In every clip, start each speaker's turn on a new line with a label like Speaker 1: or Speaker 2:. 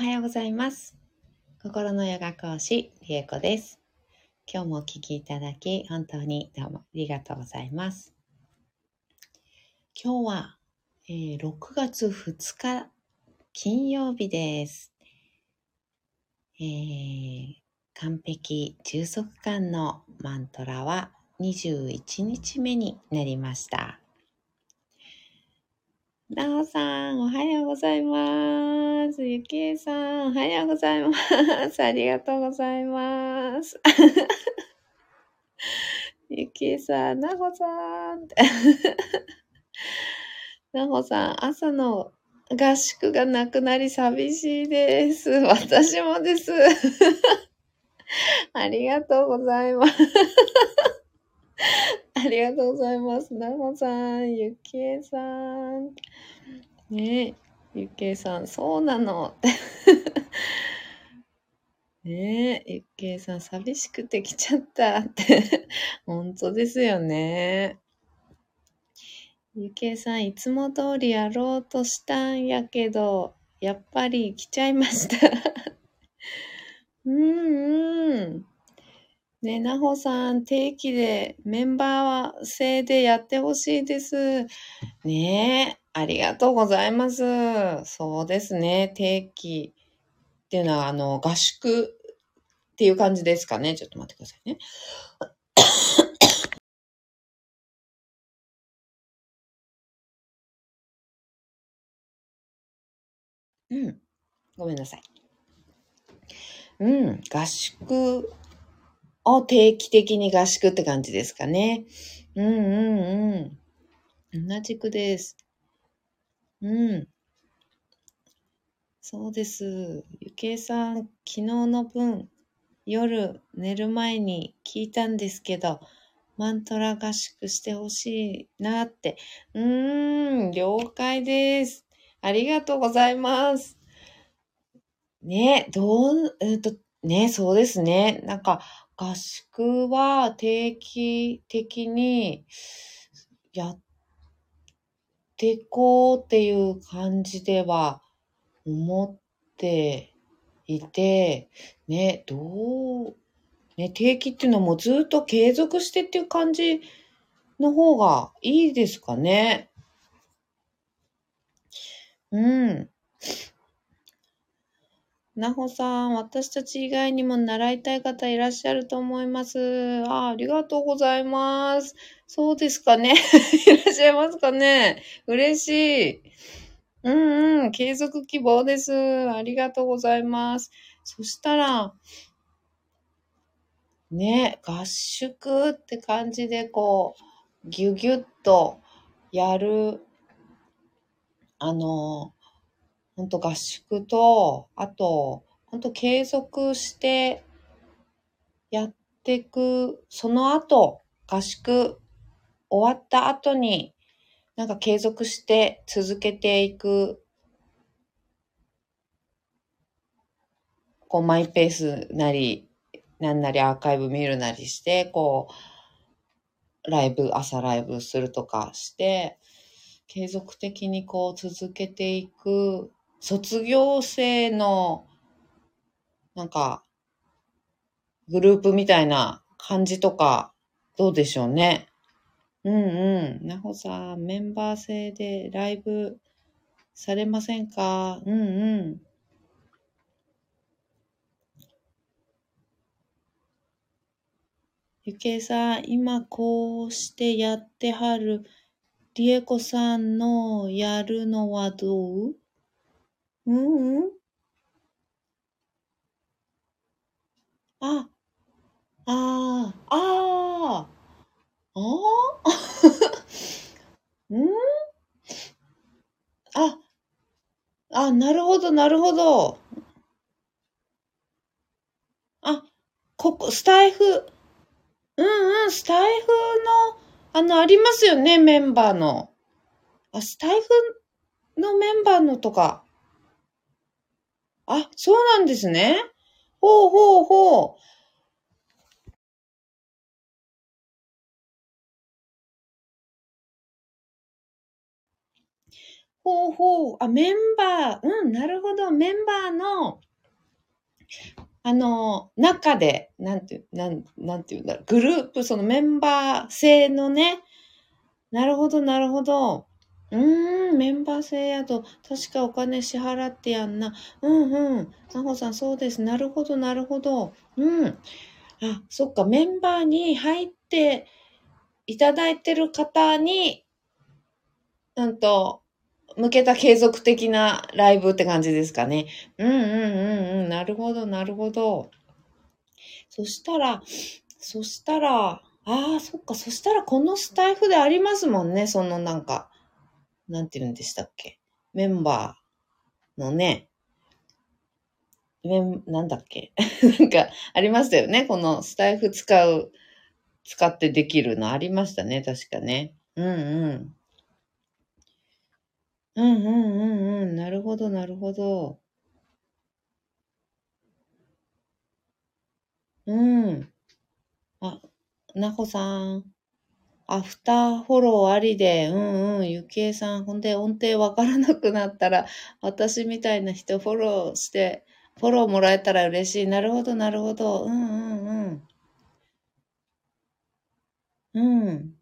Speaker 1: はようございます。心のヨガ講師、りえこです。今日もお聞きいただき、本当にどうもありがとうございます。今日は、えー6月2日金曜日です。えー完璧充足感のマントラは21日目になりました。なおさん、おはようございます。ゆきえさん、おはようございます。ありがとうございます。ゆきえさん、なほさん。なほさん、朝の合宿がなくなり寂しいです。私もです。ありがとうございます。ありがとうございます。なほさん、ゆきえさん。ねえ、ゆきえさん、そうなの。ねえ、ゆきえさん、寂しくて来ちゃったって。本当ですよね。ゆきえさん、いつも通りやろうとしたんやけど、やっぱり来ちゃいました。うんうん。ね、なほさん、定期でメンバー制でやってほしいです。ねえ、ありがとうございます。そうですね、定期っていうのは、あの、合宿っていう感じですかね。ちょっと待ってくださいね。うん、ごめんなさい。うん、合宿を定期的に合宿って感じですかね。うんうんうん。同じくです。うん。そうです。ゆけいさん、昨日の分、夜寝る前に聞いたんですけど、マントラ合宿してほしいなって。うーん、了解です。ありがとうございます。ね、どう、えっと、ね、そうですね。なんか、合宿は定期的にやってこうっていう感じでは思っていて、ね、どう、ね、定期っていうのはもうずっと継続してっていう感じの方がいいですかね。うん。なほさん、私たち以外にも習いたい方いらっしゃると思います。あ、ありがとうございます。そうですかね。いらっしゃいますかね。嬉しい。うんうん、継続希望です。ありがとうございます。そしたら、ね、合宿って感じでこう、ぎゅぎゅっとやる、あの、ほんと合宿と、あと、ほんと継続してやっていく、その後、合宿終わった後に、なんか継続して続けていく、こうマイペースなり、なんなりアーカイブ見るなりして、こう、ライブ、朝ライブするとかして、継続的にこう続けていく、卒業生の、なんか、グループみたいな感じとか、どうでしょうね。うんうん。なほさん、メンバー制でライブされませんか？うんうん。ゆけいさん、今こうしてやってはる、りえこさんのやるのはどう？うんうん。あ、ああ、ああ、ああ、うん？あ、あ、なるほど、なるほど。あ、ここ、スタイフ、うんうん、スタイフの、あの、ありますよね、メンバーの。あ、スタイフのメンバーのとか。あ、そうなんですね。ほうほうほう。ほうほう。あ、メンバー。うん、なるほど。メンバーの、あの、中で、なんて、なん、なんていうんだろう。グループ、そのメンバー制のね。なるほど、なるほど。うーん、メンバー制やと、確かお金支払ってやんな。うんうん。なほさん、そうです。なるほど、なるほど。うん。あ、そっか、メンバーに入っていただいてる方に、うんと、向けた継続的なライブって感じですかね。うんうんうんうん。なるほど、なるほど。そしたら、そしたら、ああ、そっか、そしたらこのスタイフでありますもんね。そのなんか、なんて言うんでしたっけ？メンバーのね、メン、なんだっけ？なんか、ありましたよね。このスタイフ使う、使ってできるのありましたね。確かね。うんうん。うんうんうんうん。なるほど、なるほど。うん。あ、なほさん。アフターフォローありで、うんうん、ゆきえさん。ほんで、音程わからなくなったら、私みたいな人フォローして、フォローもらえたら嬉しい。なるほど、なるほど。うんうんうん。うん。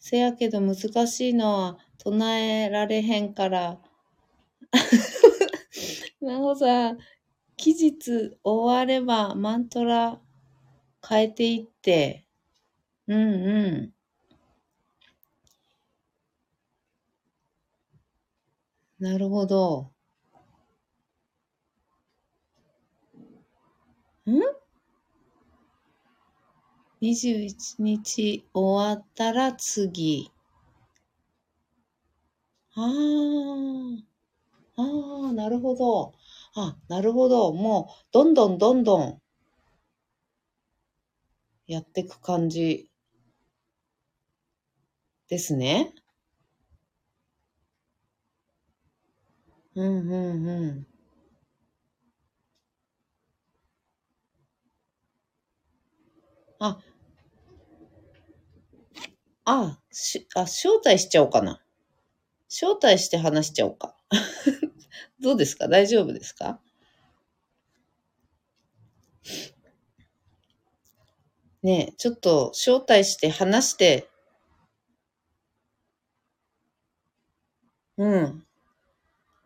Speaker 1: せやけど難しいのは唱えられへんから。なほさん、期日終わればマントラ変えていって。うんうん。なるほど。ん ?21 日終わったら次。ああ。ああ、なるほど。あ、なるほど。もう、どんどんどんどん、やっていく感じですね。うんうんうん。あ、あ、し、あ、招待しちゃおうかな。招待して話しちゃおうか。どうですか？大丈夫ですか？ね、ちょっと招待して話して、うん。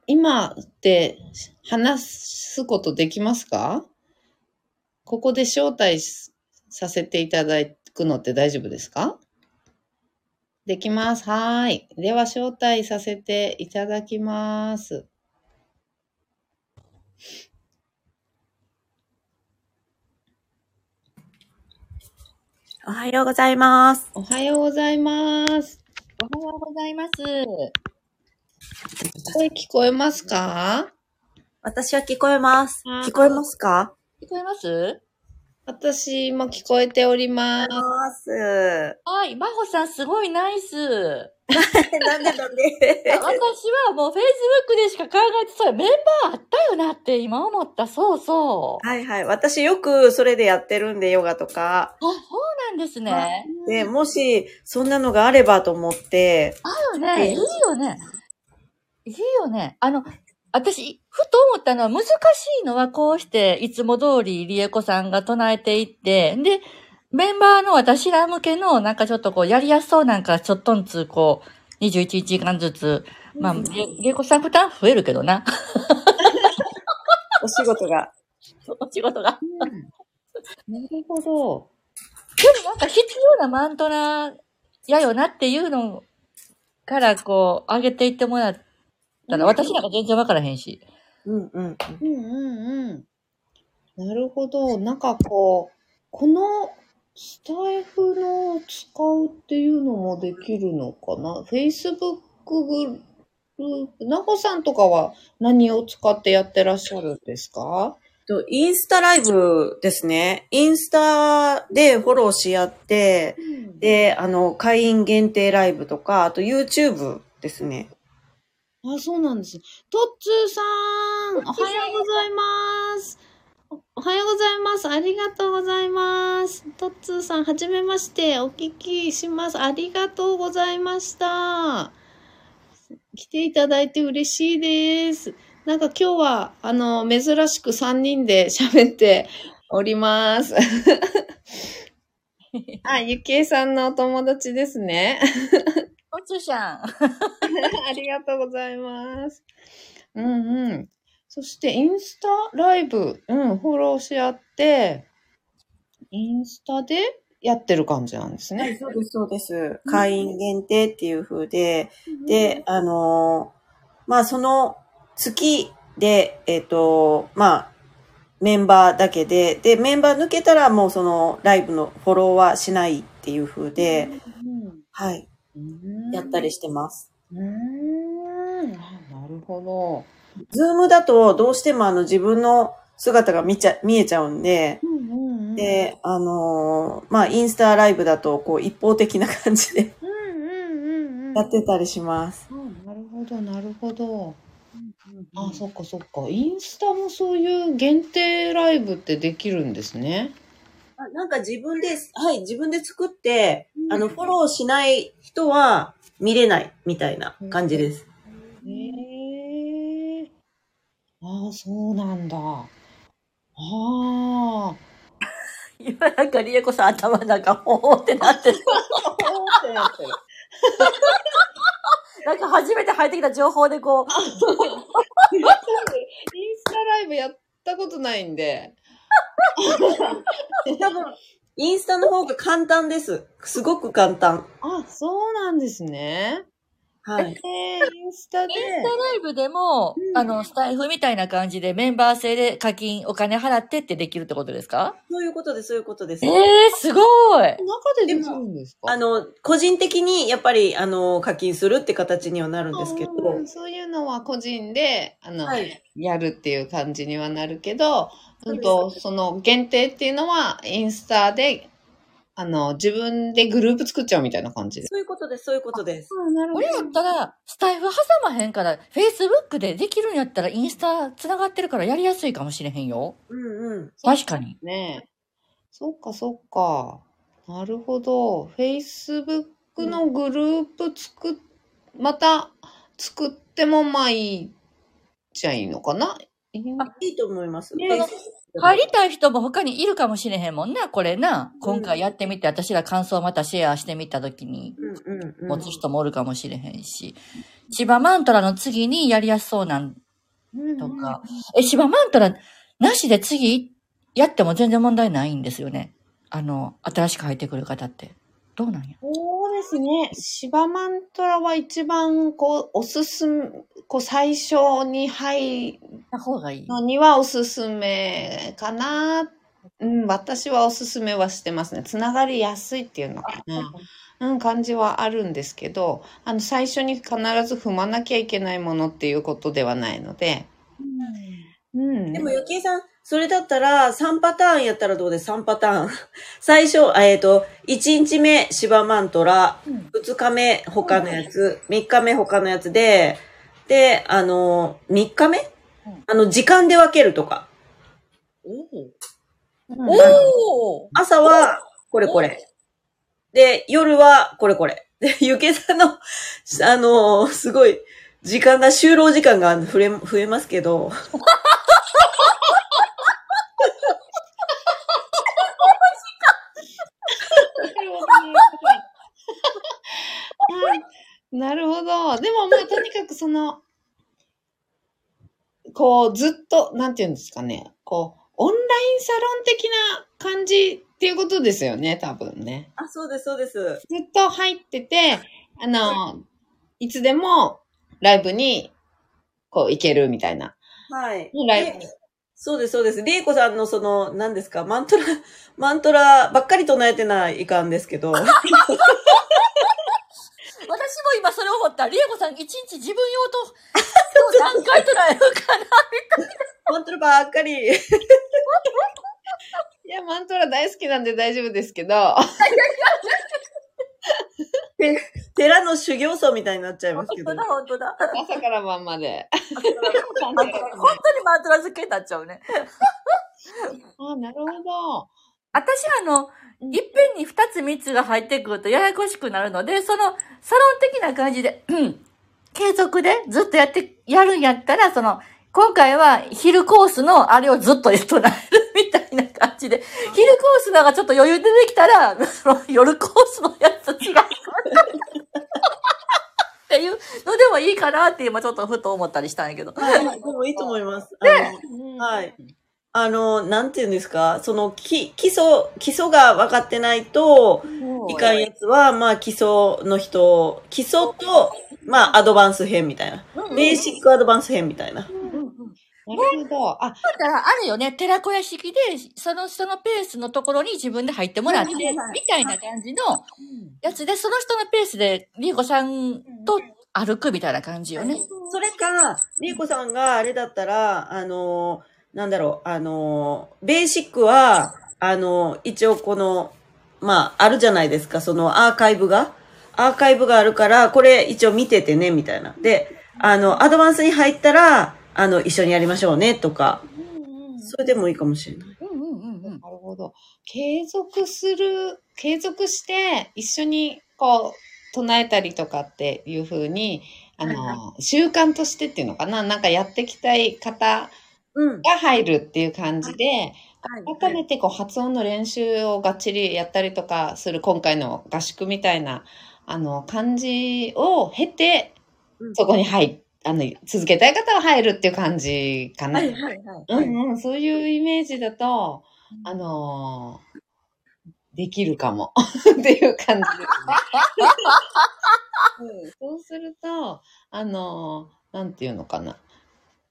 Speaker 1: 今って話すことできますか？ここで招待させていただくのって大丈夫ですか？できます。はい。では、招待させていただきます。
Speaker 2: おはようございます。
Speaker 1: おはようございます。
Speaker 2: おはようございます。
Speaker 1: 声聞こえますか？
Speaker 2: 私は聞こえます。聞こえますか？
Speaker 3: 聞こえます？
Speaker 1: 私も聞こえております。
Speaker 3: はい、まほさんすごいナイス。
Speaker 2: なんでなんで？
Speaker 3: 私はもう Facebook でしか考えてそうメンバーあったよなって今思った。そうそう。
Speaker 2: はいはい。私よくそれでやってるんで、ヨガとか。
Speaker 3: あ、そうなんですね。
Speaker 2: で、もし、そんなのがあればと思って、
Speaker 3: だよね。いいよね。いいよね。あの、私、ふと思ったのは難しいのはこうして、いつも通りリエコさんが唱えていって、で、メンバーの私ら向けの、なんかちょっとこう、やりやすそうなんか、ちょっとんつ、こう、21時間ずつ、まあ、リリエコさん負担増えるけどな。
Speaker 2: お仕事が。
Speaker 3: お仕事が。
Speaker 1: なるほど。
Speaker 3: でもなんか必要なマントラやよなっていうのからこう、上げていってもらったら、私なんか全然わからへんし。
Speaker 2: うんうん。
Speaker 1: うんうんうん。なるほど。なんかこう、このスタイフの使うっていうのもできるのかな ?Facebook グループ、なほさんとかは何を使ってやってらっしゃるんですか？
Speaker 2: とインスタライブですね。インスタでフォローし合って、で、あの、会員限定ライブとか、あと YouTube ですね。
Speaker 1: あ、そうなんです。トッツーさん、おはようございます。おはようございます。ありがとうございます。トッツーさん、はじめまして。お聞きします。ありがとうございました。来ていただいて嬉しいです。なんか今日は、あの、珍しく3人で喋っております。あ、ゆきえさんのお友達ですね。
Speaker 3: おつしゃん。
Speaker 1: ありがとうございます。うんうん。そして、インスタライブ、うん、フォローし合って、インスタでやってる感じなんです
Speaker 2: はい、
Speaker 1: ね。
Speaker 2: そうです、そうです。会員限定っていう風で、で、あのーまあ、その月で、えっ、と、まあ、メンバーだけで、で、メンバー抜けたらもうそのライブのフォローはしないっていう風で、はい、
Speaker 1: うん、
Speaker 2: やったりしてます。
Speaker 1: うーん、あなるほど。
Speaker 2: ズームだとどうしてもあの自分の姿が見ちゃ、見えちゃうんで、
Speaker 1: うんうんうん、
Speaker 2: で、あのーまあ、インスタライブだとこう一方的な感じで
Speaker 1: うんうんうんうん。
Speaker 2: やってたりします。
Speaker 1: あなるほど、なるほど。あ、そっかそっか。インスタもそういう限定ライブってできるんですね。
Speaker 2: あなんか自分で、はい、自分で作って、
Speaker 1: うん
Speaker 2: あの、フォローしない人は見れないみたいな感じです。
Speaker 1: へえ。ああ、そうなんだ。ああ。
Speaker 3: 今なんかリエコさん頭の中、ほーってなってる。
Speaker 1: ってなってる。
Speaker 3: なんか初めて入ってきた情報でこう、
Speaker 1: インスタライブやったことないんで。
Speaker 2: 多分、インスタの方が簡単です。すごく簡単。
Speaker 1: あ、そうなんですね。
Speaker 2: はい。
Speaker 1: えー、インスタで。
Speaker 3: イン。スタライブでも、
Speaker 1: うん。
Speaker 3: あの、スタイフみたいな感じでメンバー制で課金、お金払ってってできるってことですか？
Speaker 2: そういうことです、そういうことです。
Speaker 3: え。えー、すごい。
Speaker 1: 中でできるんですか？
Speaker 2: あの、個人的にやっぱり、あの、課金するって形にはなるんですけど、
Speaker 1: うんそういうのは個人で、あの、
Speaker 2: はい。
Speaker 1: やるっていう感じにはなるけど、
Speaker 2: そううん
Speaker 1: と、その限定っていうのは、インスタで、あの、自分でグループ作っちゃうみたいな感じで。
Speaker 2: そういうことです、そういうことです。
Speaker 1: あなる
Speaker 3: これやったら、スタイフ挟まへんから、Facebook でできるんやったら、インスタ繋がってるからやりやすいかもしれへんよ。
Speaker 2: うんうん。
Speaker 3: 確かに。
Speaker 1: ねそっかそっか。なるほど。Facebook のグループ作っ、また作ってもまあいいじゃいいのかな？いい
Speaker 3: あ
Speaker 2: いいと思います。
Speaker 1: ね
Speaker 3: 入りたい人も他にいるかもしれへんもんな、これな。今回やってみて、私ら感想をまたシェアしてみたときに。持つ人もおるかもしれへんし。芝マントラの次にやりやすそうなんとか。え、芝マントラなしで次やっても全然問題ないんですよね。あの、新しく入ってくる方って。どうなんや
Speaker 1: ですね。芝マントラは一番、こう、おすすめ、こう、最初に入る
Speaker 3: た方がいい。
Speaker 1: のにはおすすめかな。うん、私はおすすめはしてますね。つながりやすいっていうのかな。うん、感じはあるんですけど、あの、最初に必ず踏まなきゃいけないものっていうことではないので、うん。
Speaker 2: でも、ゆきえさん、それだったら、3パターンやったらどうです ?3 パターン。最初、えっ、と、1日目、芝マントラ、
Speaker 3: うん
Speaker 2: 2日目、他のやつ、3日目、他のやつで、で、あの、3日目？
Speaker 3: うん
Speaker 2: あの、時間で分けるとか。
Speaker 1: うん
Speaker 3: おー
Speaker 2: 朝は、これこれ。で、夜は、これこれ。で、ゆけさんの、あの、すごい、時間が、就労時間が増え、増えますけど、
Speaker 1: なるほど。でもまあ、とにかくその、こう、ずっと、なんていうんですかね、こう、オンラインサロン的な感じっていうことですよね、多分ね。
Speaker 2: あ、そうです、そうです。
Speaker 1: ずっと入ってて、あの、いつでもライブに、こう、行けるみたいな。
Speaker 2: はい。
Speaker 1: ライブ
Speaker 2: でそうです、そうです。りえこさんのその、何ですか、マントラ、マントラばっかり唱えてないかんですけど、
Speaker 3: 私も今それ思った。リエコさん一日自分用と、何回とらえるかな
Speaker 2: マントラばっかり。
Speaker 1: いや、マントラ大好きなんで大丈夫ですけど、
Speaker 2: 寺の修行僧みたいになっちゃいますけど
Speaker 3: 本当。だ、本当だ。
Speaker 1: 朝から晩まで。
Speaker 3: 本当にマントラ漬けになっちゃうね。
Speaker 1: あ、なるほど。
Speaker 3: 私あの、
Speaker 1: うん
Speaker 3: いっぺんに二つ三つが入ってくるとややこしくなるので、その、サロン的な感じで、うん、継続でずっとやって、やるんやったら、その、今回は昼コースのあれをずっと唱えるみたいな感じで、昼コースのがちょっと余裕出てきたら、そ の夜コースのやつ違う。っていうのでもいいかなって今ちょっとふと思ったりしたんやけど。
Speaker 2: はい、でもいいと思います。あのはい。あの、なんていうんですか、その、き基礎、基礎が分かってないと、いかんやつは、まあ、基礎の人、基礎と、まあ、アドバンス編みたいな。ベーシックアドバンス編みたいな。
Speaker 1: なるほど。あ、
Speaker 3: だから、あるよね、寺子屋式で、その人のペースのところに自分で入ってもらって、みたいな感じのやつで、その人のペースで、りえこさんと歩くみたいな感じよね。
Speaker 2: それか、りえこさんがあれだったら、あの、なんだろう、あの、ベーシックは、あの、一応この、まあ、あるじゃないですか、そのアーカイブが。アーカイブがあるから、これ一応見ててね、みたいな。で、あの、アドバンスに入ったら、あの、一緒にやりましょうね、とか。それでもいいかもしれない。
Speaker 3: うんうんうんうん。
Speaker 1: なるほど。継続する、継続して一緒にこう唱えたりとかっていう風に、あの、習慣としてっていうのかななんかやっていきたい方
Speaker 2: うん。
Speaker 1: が入るっていう感じで、
Speaker 2: はい
Speaker 1: 改めてこう発音の練習をがっちりやったりとかする今回の合宿みたいな、あの、感じを経て
Speaker 2: うん、
Speaker 1: そこに入っあの、続けたい方は入るっていう感じかな。
Speaker 2: はいはいはい。
Speaker 1: うんうん、そういうイメージだと、あのーできるかも っていう感じですね。うん、そうすると、あのーなんていうのかな。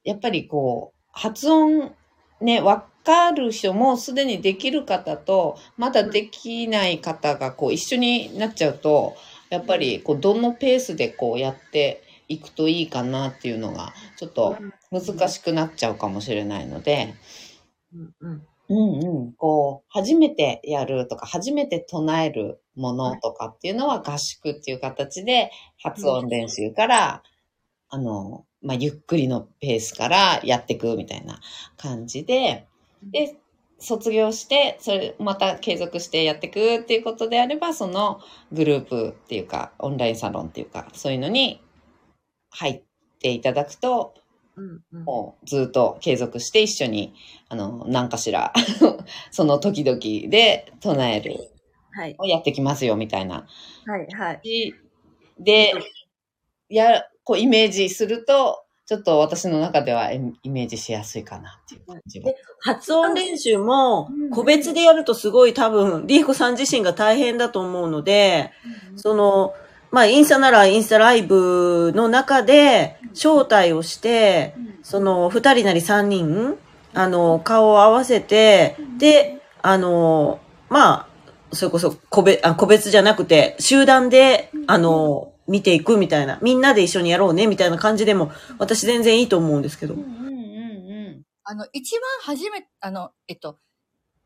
Speaker 1: やっぱりこう、発音ね、わかる人もすでにできる方と、まだできない方がこう一緒になっちゃうと、やっぱりこうどのペースでこうやっていくといいかなっていうのが、ちょっと難しくなっちゃうかもしれないので、
Speaker 2: うんうん。
Speaker 1: うんうん、こう、初めてやるとか、初めて唱えるものとかっていうのは合宿っていう形で、発音練習から、あの、まあ、ゆっくりのペースからやっていくみたいな感じで、で、卒業して、それ、また継続してやっていくっていうことであれば、そのグループっていうか、オンラインサロンっていうか、そういうのに入っていただくと、
Speaker 2: うんうん。
Speaker 1: もうずっと継続して一緒に、あの、何かしら、その時々で唱える
Speaker 2: はい。
Speaker 1: をやってきますよ、みたいな。
Speaker 2: はいはい。
Speaker 1: で、や、こうイメージすると、ちょっと私の中ではイイメージしやすいかなっていう感じは。
Speaker 2: で。発音練習も
Speaker 1: うん。
Speaker 2: 個別でやるとすごい多分、リーコさん自身が大変だと思うので、その、まあ、インスタならインスタライブの中で招待をして、その、二人なり三人、あの、顔を合わせて、で、あの、まあ、それこそ個別、あ個別じゃなくて、集団で、あの、見ていくみたいな、みんなで一緒にやろうね、みたいな感じでも、私全然いいと思うんですけど
Speaker 1: うん。うんうんうん。
Speaker 3: あの、一番初め、あの、えっと、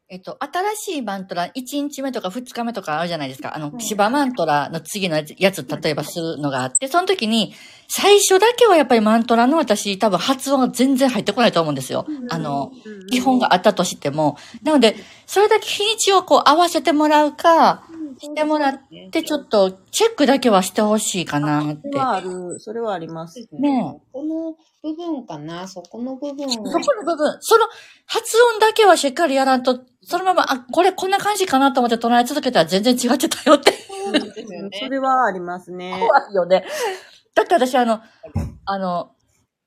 Speaker 3: えっと、新しいマントラ、1日目とか2日目とかあるじゃないですか。あの、芝マントラの次のやつ、例えばするのがあって、その時に、最初だけはやっぱりマントラの私、多分発音が全然入ってこないと思うんですよ。あの、基本があったとしても。なので、それだけ日にちをこう合わせてもらうか、してもらって、ちょっとチェックだけはしてほしいかなって
Speaker 2: それ。はある、それはあります。
Speaker 3: ね
Speaker 1: この部分かなそこの部分を。
Speaker 3: そこの部分、その発音だけはしっかりやらんと、そのまま、あ、これこんな感じかなと思って唱え続けたら全然違ってたよって。
Speaker 1: そうですよね。
Speaker 2: それはありますね。
Speaker 3: 怖いよね。だって私あの、あの、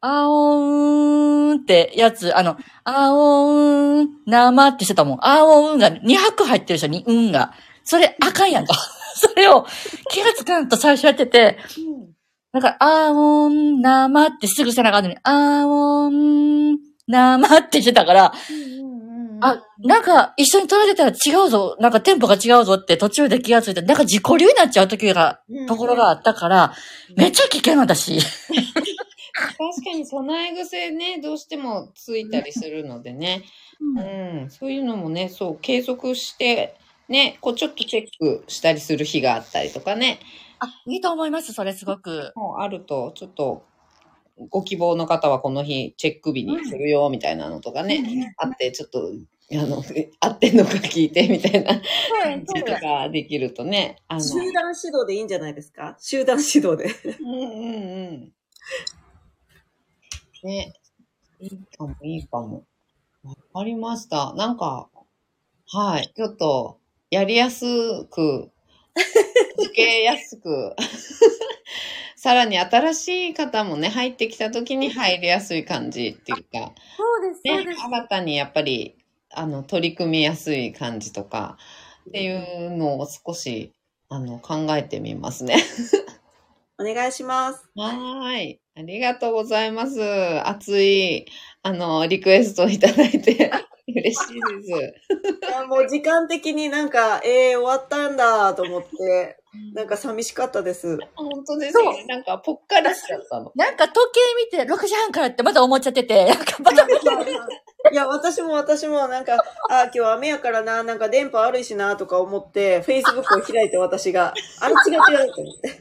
Speaker 3: あおーんってやつ、あの、あおーん、生ってしてたもん。あおーんが2拍入ってるでしょ、に、うんが。それあかんやんか。それを気がつかんと最初やってて、なんか、あおん、生ってすぐせなあかんのに、あおん、生ってしてたから、あ、なんか一緒に撮られたら違うぞ、なんかテンポが違うぞって途中で気がついて、なんか自己流になっちゃう時が、ところがあったから、めっちゃ危険私。
Speaker 1: 確かに備え癖ね、どうしてもついたりするのでね。うん、そういうのもね、そう、継続して、ね、こうちょっとチェックしたりする日があったりとかね、
Speaker 3: あ、いいと思います、それすごく。
Speaker 1: もうあると、ちょっと、ご希望の方はこの日チェック日にするよ、みたいなのとかね、あって、ちょっと、あの、合ってんのか聞いて、みたいな感じとかできるとね、あの、
Speaker 2: 集団指導でいいんじゃないですか？集団指導で。
Speaker 1: うんうんうん。ね。いいかも、いいかも。わかりました。なんか、はい。ちょっと、やりやすく、続けやすく、さらに新しい方もね、入ってきた時に入りやすい感じっていうか、
Speaker 3: そうです、
Speaker 1: ね。新たにやっぱり、あの、取り組みやすい感じとか、っていうのを少し、あの、考えてみますね。
Speaker 2: お願いします。
Speaker 1: はーい。ありがとうございます。熱い、あの、リクエストをいただいて、嬉しいです。
Speaker 2: いやもう時間的になんか、えー、終わったんだと思って、なんか寂しかったです。
Speaker 1: 本当ですよね。なんか、ぽっかりしちゃったの。
Speaker 3: なんか時計見て6時半からってまだ思っちゃってて、なんかまた、
Speaker 2: いや、私も私もなんか、あー、今日雨やからな、なんか電波悪いしな、とか思って、Facebook を開いて私が、あれ違う違うと思って。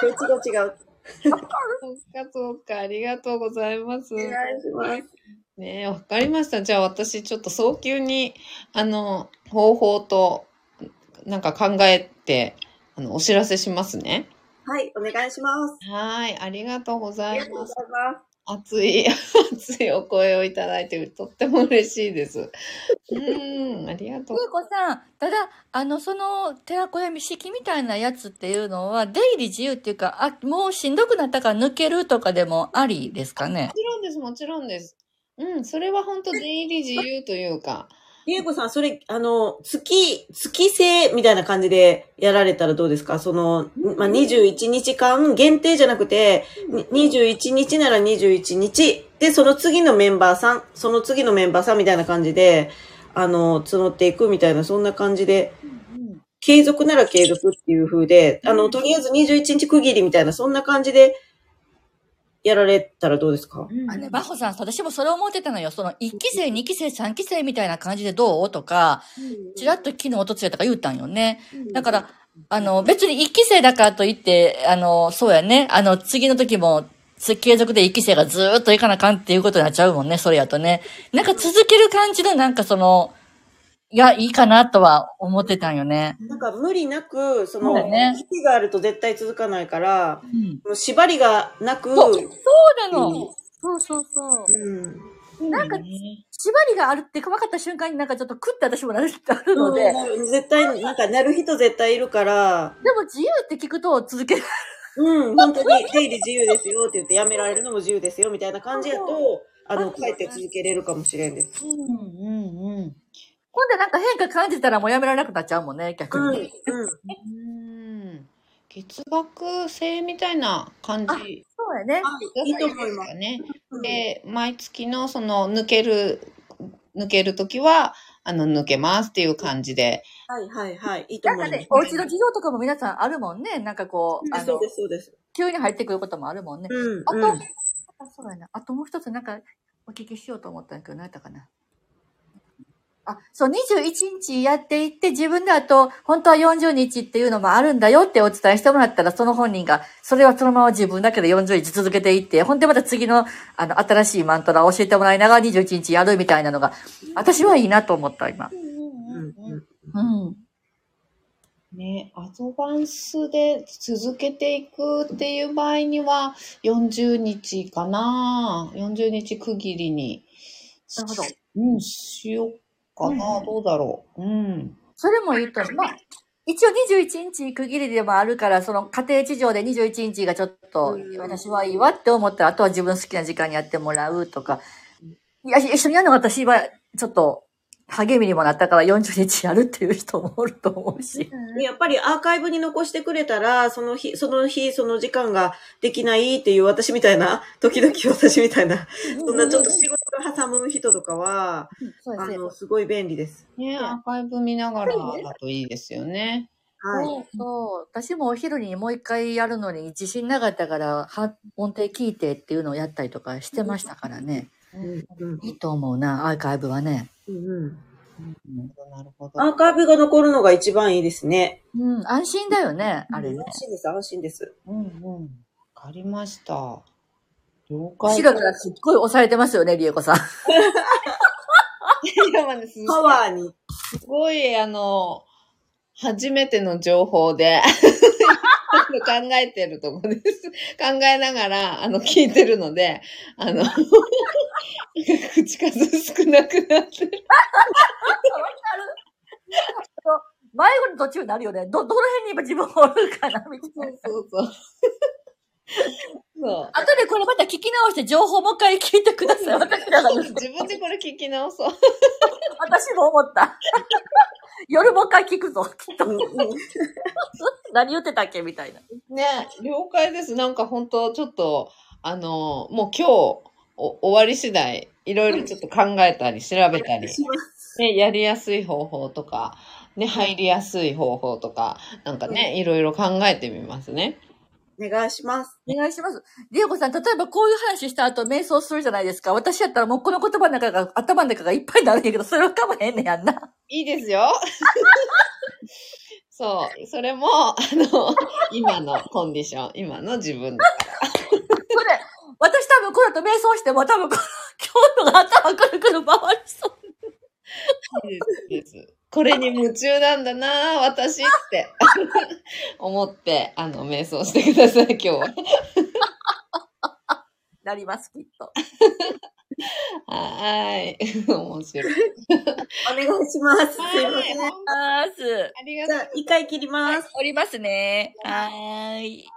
Speaker 2: これ違う違う。
Speaker 1: そうか、そうか。ありがとうございます。
Speaker 2: お願いします。
Speaker 1: ねえ、わかりました。じゃあ私ちょっと早急に、あの、方法と、なんか考えて、あの、お知らせしますね。
Speaker 2: はい、お願いします。
Speaker 1: はい、ありがとうござ
Speaker 2: ありがとうご
Speaker 1: います。
Speaker 2: ざいます。
Speaker 1: 熱い、熱いお声をいただいて、とっても嬉しいです。うん、ありがとう。
Speaker 3: ゆうこさん、ただ、あの、その、寺子屋敷みたいなやつっていうのは、出入り自由っていうか、あ、もうしんどくなったから抜けるとかでもありですかね？
Speaker 1: も。ちろんです、もちろんです。うん、それは本当出入り自由というか、
Speaker 2: りえこさん、それ、あの、月、月制みたいな感じでやられたらどうですか？その、まあ、21日間限定じゃなくて、に21日なら21日。で、その次のメンバーさん、その次のメンバーさんみたいな感じで、あの、募っていくみたいな、そんな感じで、
Speaker 1: うん、
Speaker 2: 継続なら継続っていう風で、あの、とりあえず21日区切りみたいな、そんな感じで、やられたらどうですか？
Speaker 1: うん
Speaker 3: あのね、バッホさん、私もそれ思ってたのよ。その、1期生、2期生、3期生みたいな感じでどう？とか、ちらっと昨日、おとつやとか言ったんよね。だから、あの、別に1期生だからといって、あの、そうやね。あの、次の時も、つ継続で1期生がずーっといかなあかんっていうことになっちゃうもんね、それやとね。なんか続ける感じの、なんかその、いや、いいかなとは思ってたんよね。
Speaker 2: なんか無理なく、その、
Speaker 3: ね
Speaker 2: 時期があると絶対続かないから、
Speaker 3: うん。
Speaker 2: もう縛りがなく、
Speaker 3: そうそうなの。
Speaker 2: うん
Speaker 3: そうそうそう。
Speaker 2: うん。
Speaker 3: なんか
Speaker 1: ね
Speaker 3: 縛りがあるって分かった瞬間になんかちょっとクッて私もなるってあるので、
Speaker 2: うん絶対、なんかなる人絶対いるから、
Speaker 3: でも自由って聞くと続ける。
Speaker 2: うん、本当に出入り自由ですよって言ってやめられるのも自由ですよみたいな感じやと、あの、帰って続けれるかもしれんです。
Speaker 1: うん、うん、うん。
Speaker 3: ほんでなんか変化感じたらもうやめられなくなっちゃうもんね、逆
Speaker 2: うん、
Speaker 3: に。
Speaker 2: うん。
Speaker 1: うん月額制みたいな感じ
Speaker 3: そうやね。
Speaker 2: いいと思います。
Speaker 1: ね。
Speaker 2: うん
Speaker 1: で、毎月のその抜ける、抜けるときは、あの、抜けますっていう感じで。
Speaker 2: はいはいはい。いいと思います。
Speaker 3: なんかね、お家の事情とかも皆さんあるもんね。なんかこう、あの
Speaker 2: そうで、す、そうです。
Speaker 3: 急に入ってくることもあるもんね。
Speaker 2: うん、
Speaker 3: あと、
Speaker 2: うん。
Speaker 3: あそうやな。あともう一つなんかお聞きしようと思ったんだけど、何やったかな。あ、そう、21日やっていって、自分であと、本当は40日っていうのもあるんだよってお伝えしてもらったら、その本人が、それはそのまま自分だけで40日続けていって、ほんでまた次の、あの、新しいマントラを教えてもらいながら21日やるみたいなのが、私はいいなと思った、今。
Speaker 2: うんうん
Speaker 3: うん。
Speaker 1: ね、アドバンスで続けていくっていう場合には、40日かな。40日区切りに。
Speaker 3: なるほど。
Speaker 1: うん、しようかな。
Speaker 3: うん
Speaker 1: どうだろう。うん。
Speaker 3: それもいいと。まあ、一応21日区切りでもあるから、その家庭事情で21日がちょっと
Speaker 2: うん
Speaker 3: 私はいいわって思ったら、あとは自分好きな時間にやってもらうとか。いや、一緒にやるのが私はちょっと励みにもなったから40日やるっていう人もおると思うし。
Speaker 2: でやっぱりアーカイブに残してくれたら、その日、その日、その時間ができないっていう私みたいな、時々私みたいな、そんなちょっと仕事が挟む人とかは、
Speaker 3: そうですね。
Speaker 2: あの、すごい便利です。
Speaker 1: ね、アーカイブ見ながらだといいですよね。
Speaker 2: はい。
Speaker 3: そうそう。私もお昼にもう一回やるのに自信なかったから、は音程聞いてっていうのをやったりとかしてましたからね。
Speaker 2: うんうん
Speaker 3: いいと思うな、アーカイブはね。
Speaker 2: うんうん
Speaker 1: なるほど。
Speaker 2: アーカイブが残るのが一番いいですね。
Speaker 3: うん、安心だよね、あれね。
Speaker 2: 安心です、安心です。
Speaker 1: うんうん。わかりました。了解。
Speaker 3: 後ろからすっごい押されてますよね、りえこさん。
Speaker 2: パワーに。
Speaker 1: すごい、あの、初めての情報で、考えてるとこです。考えながら、あの、聞いてるので、あの、口数少なくなってる。
Speaker 3: 迷子の途中になるよね。ど、どの辺に今自分おるかなみたいな。
Speaker 1: そうそう。そう。
Speaker 3: 後でこれまた聞き直して情報もう一回聞いてください。私らが
Speaker 1: 自分でこれ聞き直そう。
Speaker 3: 私も思った。夜もう一回聞くぞ、きっと。何言ってたっけみたいな。
Speaker 1: ね、了解です。なんか本当ちょっと、あの、もう今日、お終わり次第、いろいろちょっと考えたり、調べたり。ね、やりやすい方法とか、ね、入りやすい方法とか、なんかね、いろいろ考えてみますね。
Speaker 2: お願いします。
Speaker 3: お願いします。リエコさん、例えばこういう話した後瞑想するじゃないですか。私やったらもうこの言葉の中が、頭の中がいっぱいになるんやけど、それはかまへんねやんな。
Speaker 1: いいですよ。そう。それも、あの、今のコンディション、今の自分だから。
Speaker 3: これ、私多分この後瞑想しても多分この、今日のが頭くるくる回りそう。
Speaker 1: いいですこれに夢中なんだな私って 思って、あの、瞑想してください、今日は。
Speaker 3: なります、きっと。
Speaker 1: はーい。面白い。
Speaker 2: お願いします。すいません。
Speaker 1: はい
Speaker 3: あーす。
Speaker 1: ありがとう
Speaker 2: じゃあ、一回切ります。
Speaker 3: おりますね。はーい。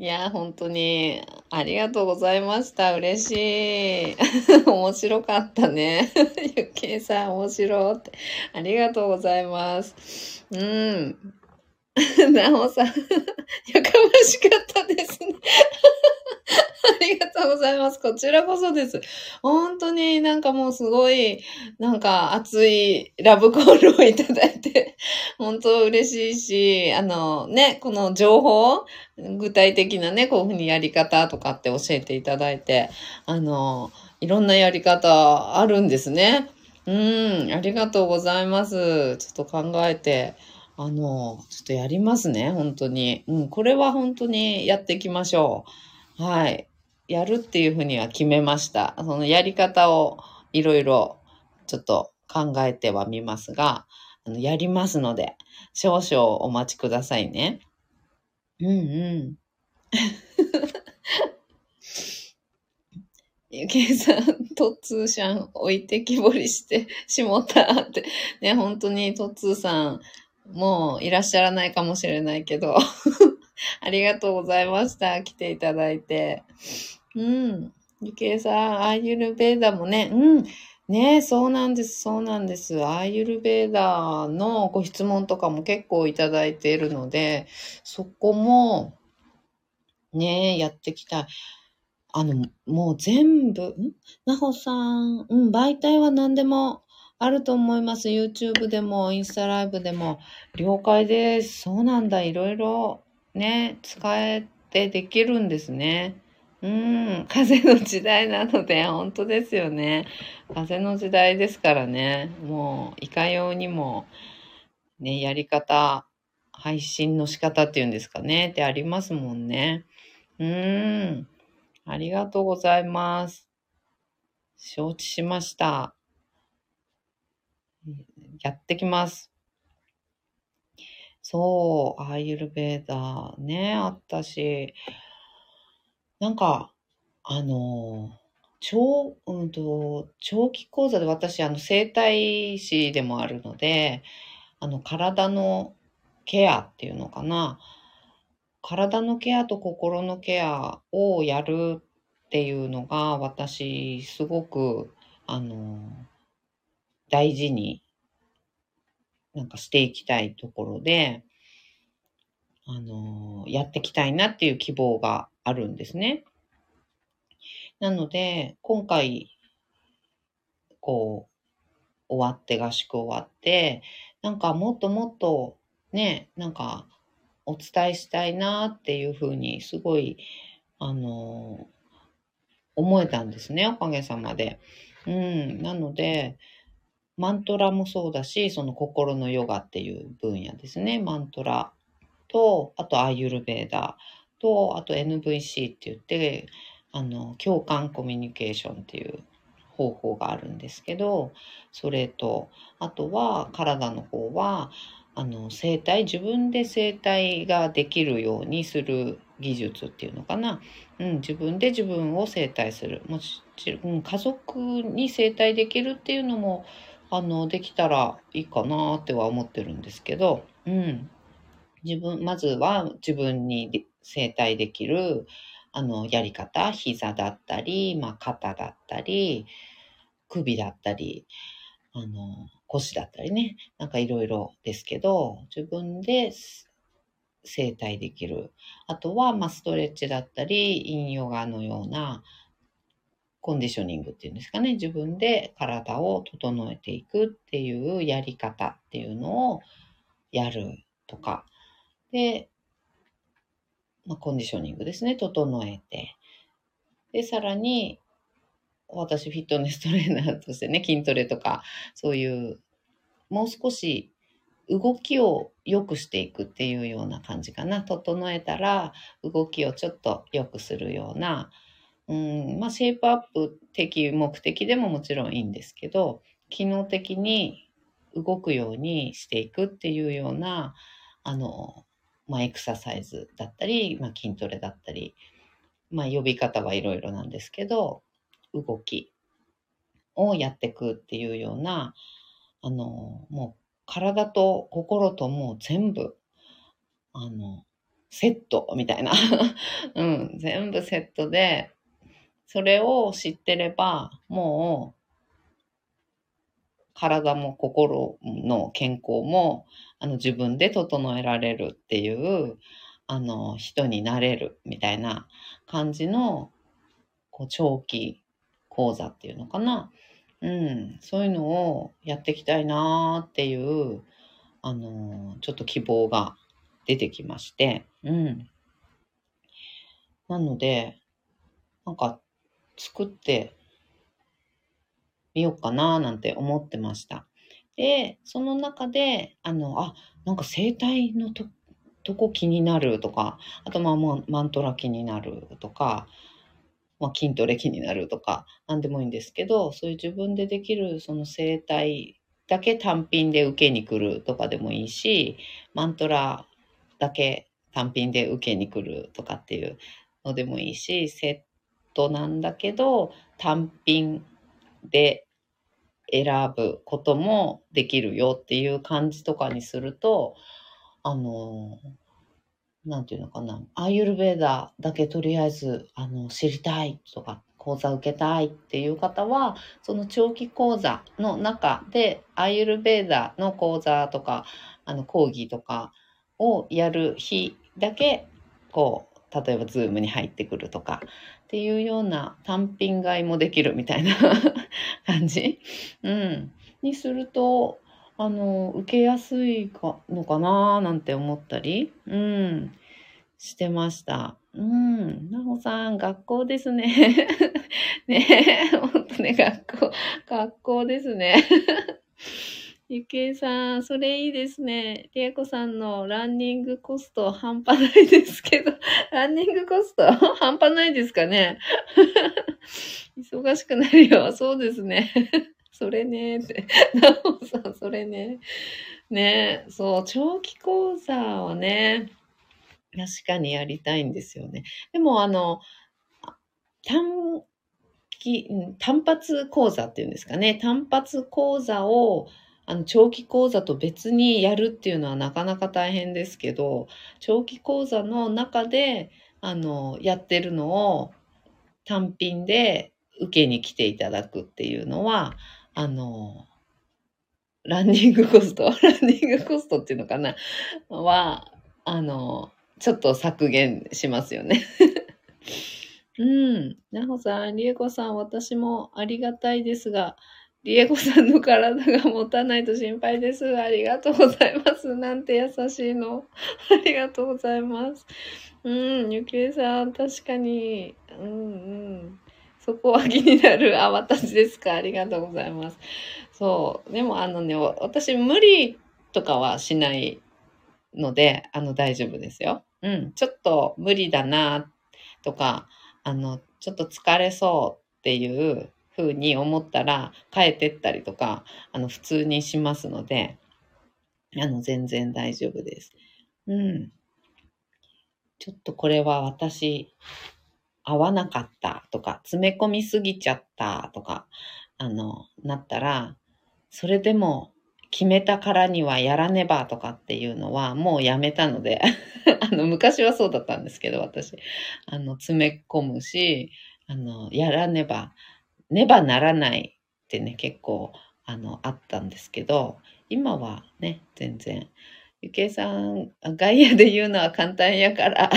Speaker 1: いや、本当に、ありがとうございました。嬉しい。面白かったね。ゆっけいさん、面白いって。ありがとうございます。うん。なおさん、やかましかったですね。ありがとうございます。こちらこそです。本当になんかもうすごい、なんか熱いラブコールをいただいて、本当嬉しいし、あのね、この情報、具体的なね、こういうふうにやり方とかって教えていただいて、あの、いろんなやり方あるんですね。うん、ありがとうございます。ちょっと考えて、あの、ちょっとやりますね、本当に。うん、これは本当にやっていきましょう。はい。やるっていうふうには決めました。そのやり方をいろいろちょっと考えてはみますが、あのやりますので、少々お待ちくださいね。うんうん。ゆきえさん、トッツーシャン置いてきぼりしてしもたって。ね、本当にトッツーさん、もういらっしゃらないかもしれないけど、ありがとうございました。来ていただいて。うん。ゆきえさん、アーユルベーダもね、うん。ねそうなんです、そうなんです。アーユルベーダのご質問とかも結構いただいているので、そこも、ねやってきたい。あの、もう全部、ん？なほさん、うん、媒体は何でもあると思います。YouTube でも、インスタライブでも。了解です。そうなんだ。いろいろね、使えてできるんですね。うん、風の時代なので、本当ですよね。風の時代ですからね。もう、いかようにも、ね、やり方、配信の仕方っていうんですかね。ってありますもんね。うん。ありがとうございます。承知しました。やってきます。そう、アーユルベーダーね、あったし、なんか、あの、長、うんと、長期講座で私、あの、整体師でもあるので、あの、体のケアっていうのかな。体のケアと心のケアをやるっていうのが、私、すごく、あの、大事になんかしていきたいところで、あの、やっていきたいなっていう希望があるんですね。なので、今回、こう、終わって、合宿終わって、なんかもっともっとね、なんかお伝えしたいなっていうふうに、すごい、あの、思えたんですね、おかげさまで。うん、なので、マントラもそうだし、その心のヨガっていう分野ですね。マントラと、あとアーユルベーダと、あと NVC って言って、あの、共感コミュニケーションっていう方法があるんですけど、それと、あとは体の方は、あの、生体、自分で生体ができるようにする技術っていうのかな。うん、自分で自分を生体する。もちろん、家族に生体できるっていうのも、あの、できたらいいかなっては思ってるんですけど、うん。自分、まずは自分にで生体できる、あの、やり方、膝だったり、まあ、肩だったり、首だったり、あの、腰だったりね、なんかいろいろですけど、自分で整体できる。あとは、まあ、ストレッチだったり、インヨガのようなコンディショニングっていうんですかね。自分で体を整えていくっていうやり方っていうのをやるとか。で、まあ、コンディショニングですね。整えて。で、さらに、私フィットネストレーナーとしてね、筋トレとか、そういう、もう少し動きを良くしていくっていうような感じかな。整えたら、動きをちょっと良くするような、うん、まあ、シェイプアップ的目的でももちろんいいんですけど、機能的に動くようにしていくっていうような、あの、まあ、エクササイズだったり、まあ、筋トレだったり、まあ、呼び方はいろいろなんですけど、動きをやっていくっていうような、あの、もう体と心ともう全部、あの、セットみたいな。うん、全部セットで、それを知ってれば、もう、体も心の健康も、あの、自分で整えられるっていう、あの、人になれるみたいな感じの、こう、長期講座っていうのかな。うん、そういうのをやっていきたいなーっていう、あの、ちょっと希望が出てきまして、うん。なので、なんか作ってみようかななんて思ってました。で、その中で、あの、あ、なんか生体のととこ気になるとか、あとまあマントラ気になるとか、まあ、筋トレ気になるとか、なんでもいいんですけど、そういう自分でできるその生態だけ単品で受けに来るとかでもいいし、マントラだけ単品で受けに来るとかっていうのでもいいし、セットなんだけど、単品で選ぶこともできるよっていう感じとかにすると、あの、なんていうのかな、アーユルベーダだけとりあえず、あの、知りたいとか、講座受けたいっていう方は、その長期講座の中で、アーユルベーダの講座とか、あの、講義とかをやる日だけ、こう、例えばズームに入ってくるとか、っていうような単品買いもできるみたいな 感じ？うん。にすると、あの、受けやすいかのかななんて思ったり、うん、してました。うん。なほさん、学校ですね。ねえ、ほんとね、学校、学校ですね。ゆきえさん、それいいですね。りえこさんのランニングコスト半端ないですけど、ランニングコスト？半端ないですかね？忙しくなるよ。そうですね。それねって。なおさん、それね。ねそう、長期講座はね、確かにやりたいんですよね。でも、あの、単期、単発講座っていうんですかね。単発講座を、あの、長期講座と別にやるっていうのはなかなか大変ですけど、長期講座の中で、あの、やってるのを単品で受けに来ていただくっていうのは、あの、ランニングコスト、ランニングコストっていうのかな？は、あの、ちょっと削減しますよね。うん。なほさん、りえこさん、私もありがたいですが、りえこさんの体が持たないと心配です。ありがとうございます。なんて優しいの。ありがとうございます。うん、ゆきえさん、確かに。うんうん。そこは気になる。あ、私ですか。ありがとうございます。そう。でもあのね、私無理とかはしないので、あの、大丈夫ですよ。うん。ちょっと無理だな、とか、あの、ちょっと疲れそうっていう風に思ったら、変えてったりとか、あの、普通にしますので、あの、全然大丈夫です。うん。ちょっとこれは私、合わなかったとか、詰め込みすぎちゃったとか、あの、なったら、それでも決めたからにはやらねばとかっていうのはもうやめたので、あの、昔はそうだったんですけど、私、あの、詰め込むし、あの、やらねば、ねばならないってね、結構、あの、あったんですけど、今はね、全然、ゆけいさん、外野で言うのは簡単やから、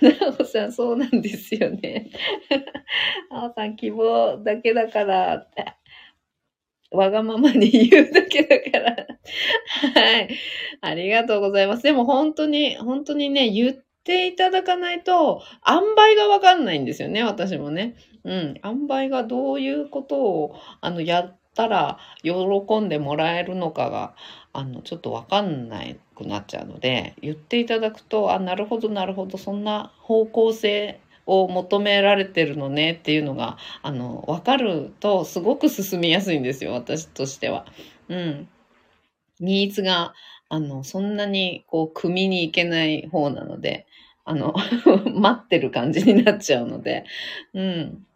Speaker 1: なおさん、そうなんですよね。なおさん、希望だけだからって。わがままに言うだけだから。はい。ありがとうございます。でも本当に、本当にね、言っていただかないと、塩梅がわかんないんですよね、私もね。うん。塩梅がどういうことを、あの、やったら喜んでもらえるのかが、あの、ちょっとわかんないくなっちゃうので、言っていただくと、あ、なるほど、なるほど、そんな方向性を求められてるのねっていうのが、あの、わかるとすごく進みやすいんですよ、私としては。うん。ニーズが、あの、そんなに、こう、組みに行けない方なので、あの、待ってる感じになっちゃうので、うん。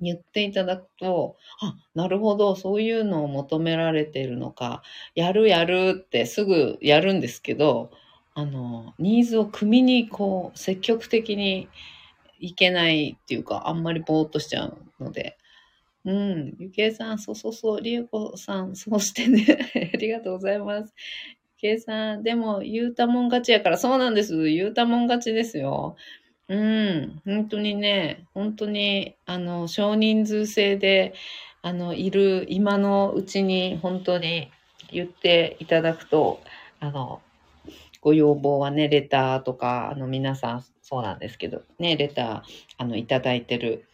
Speaker 1: 言っていただくと、あ、なるほど、そういうのを求められているのか、やるやるってすぐやるんですけど、あの、ニーズを組みに、こう、積極的にいけないっていうか、あんまりぼーっとしちゃうので。うん。ゆけいさん、そうそうそう。りえこさん、そうしてね。ありがとうございます。ゆけいさん、でも、言うたもん勝ちやから、そうなんです。言うたもん勝ちですよ。うん。本当にね、本当に、あの、少人数制で、あの、いる今のうちに、本当に言っていただくと、あの、ご要望はね、レターとか、あの、皆さんそうなんですけど、ね、レター、あの、いただいてる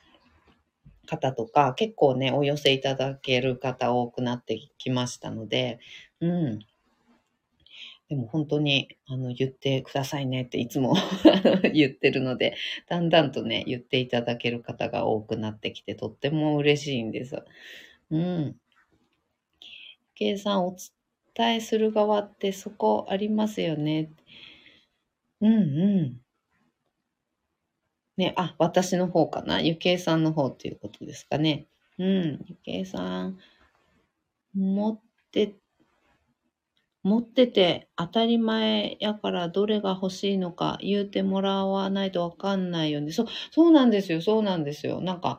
Speaker 1: 方とか、結構ね、お寄せいただける方多くなってきましたので、うん。でも本当に、あの、言ってくださいねっていつも 言ってるので、だんだんとね、言っていただける方が多くなってきて、とっても嬉しいんです。うん。計算お伝えする側ってそこありますよね。うんうん。ね、あ、私の方かな？ゆけいさんの方っていうことですかね。うん。ゆけいさん、持って、持ってて当たり前やからどれが欲しいのか言うてもらわないとわかんないよね。そう、そうなんですよ。そうなんですよ。なんか、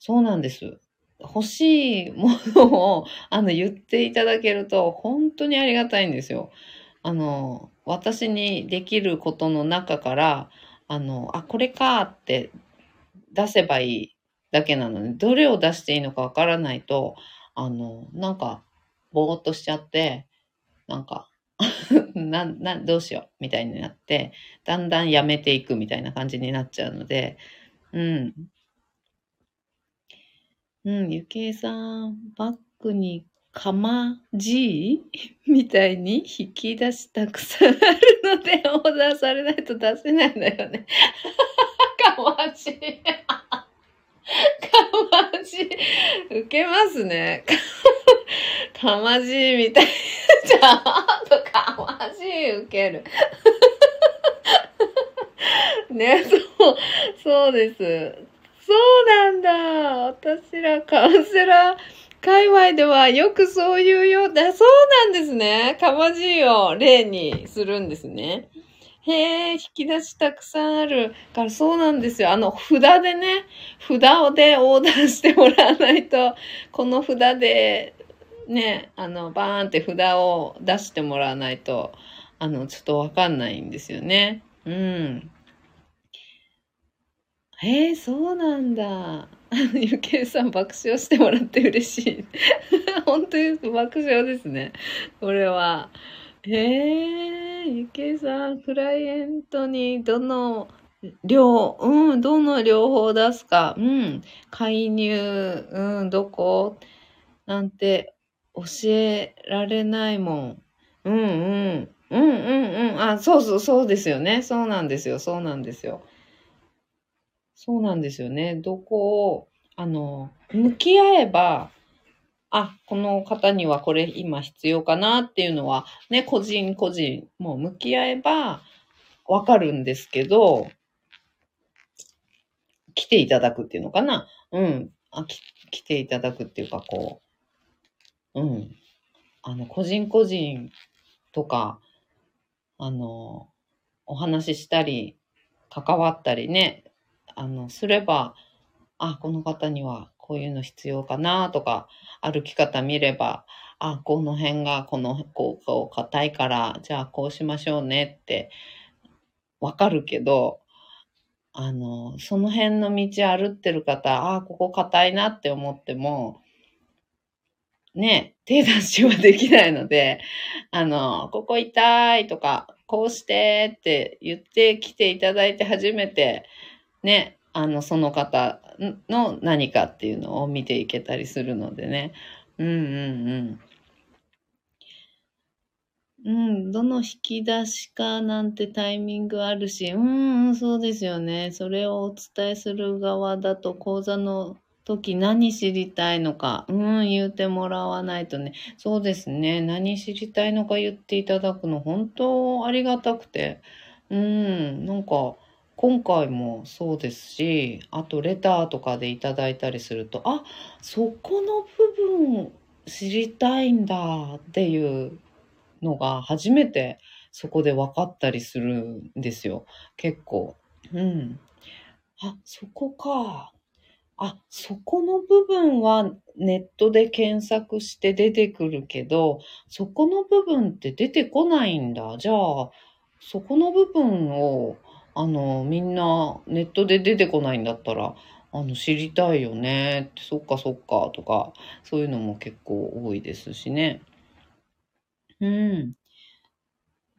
Speaker 1: そうなんです。欲しいものを、あの、言っていただけると、本当にありがたいんですよ。あの、私にできることの中から、あの、あ、これかって出せばいいだけなので、どれを出していいのかわからないと、あの、なんか、ぼーっとしちゃって、なんか、な、な、どうしよう、みたいになって、だんだんやめていくみたいな感じになっちゃうので、うん。うん、ゆけいさん、バッグにかまじいみたいに引き出したくさんあるので、オーダーされないと出せないんだよね。かまじい。かまじ。受けますね。かまじいみたい。ちょっとかまじい受ける。ね、そう、そうです。そうなんだ。私らカウンセラー界隈ではよくそういうようだ。そうなんですね。かまじいを例にするんですね。へえ、引き出したくさんある。からそうなんですよ。あの、札でね、札をでオーダーしてもらわないと、この札で、ね、あの、バーンって札を出してもらわないと、あの、ちょっとわかんないんですよね。うん。へえ、そうなんだ。ゆけいさん爆笑してもらって嬉しい。本当に爆笑ですね。これは。へえ、ゆけいさん、クライエントにどの両、うん、どの両方出すか、うん、介入、うん、どこなんて教えられないもん。うんうん。うんうんうん。あ、そうそう、そうですよね。そうなんですよ。そうなんですよ。そうなんですよね。どこを、あの、向き合えば、あ、この方にはこれ今必要かなっていうのは、ね、個人個人、もう向き合えばわかるんですけど、来ていただくっていうのかな。うん。あ、き来ていただくっていうか、こう、うん。あの、個人個人とか、あの、お話ししたり、関わったりね、あの、すれば、あ、この方にはこういうの必要かなとか、歩き方見れば、あ、この辺がこの、こう、こう硬いから、じゃあこうしましょうねって、わかるけど、あの、その辺の道歩ってる方、あ、ここ硬いなって思っても、ね、手出しはできないので、あの、ここ痛いとか、こうしてって言って来ていただいて初めて、ね、あの、その方の何かっていうのを見ていけたりするのでね。うんうんうん。うん、どの引き出しかなんてタイミングあるし、うん、うん、そうですよね。それをお伝えする側だと講座の時何知りたいのか、うん、言うてもらわないとね。そうですね。何知りたいのか言っていただくの本当ありがたくて。うん、なんか、今回もそうですし、あとレターとかでいただいたりすると、あ、そこの部分知りたいんだっていうのが初めてそこで分かったりするんですよ。結構。うん。あ、そこか。あ、そこの部分はネットで検索して出てくるけど、そこの部分って出てこないんだ。じゃあ、そこの部分を、あの、みんなネットで出てこないんだったら、あの、知りたいよねって、そっかそっかとか、そういうのも結構多いですしね。うん。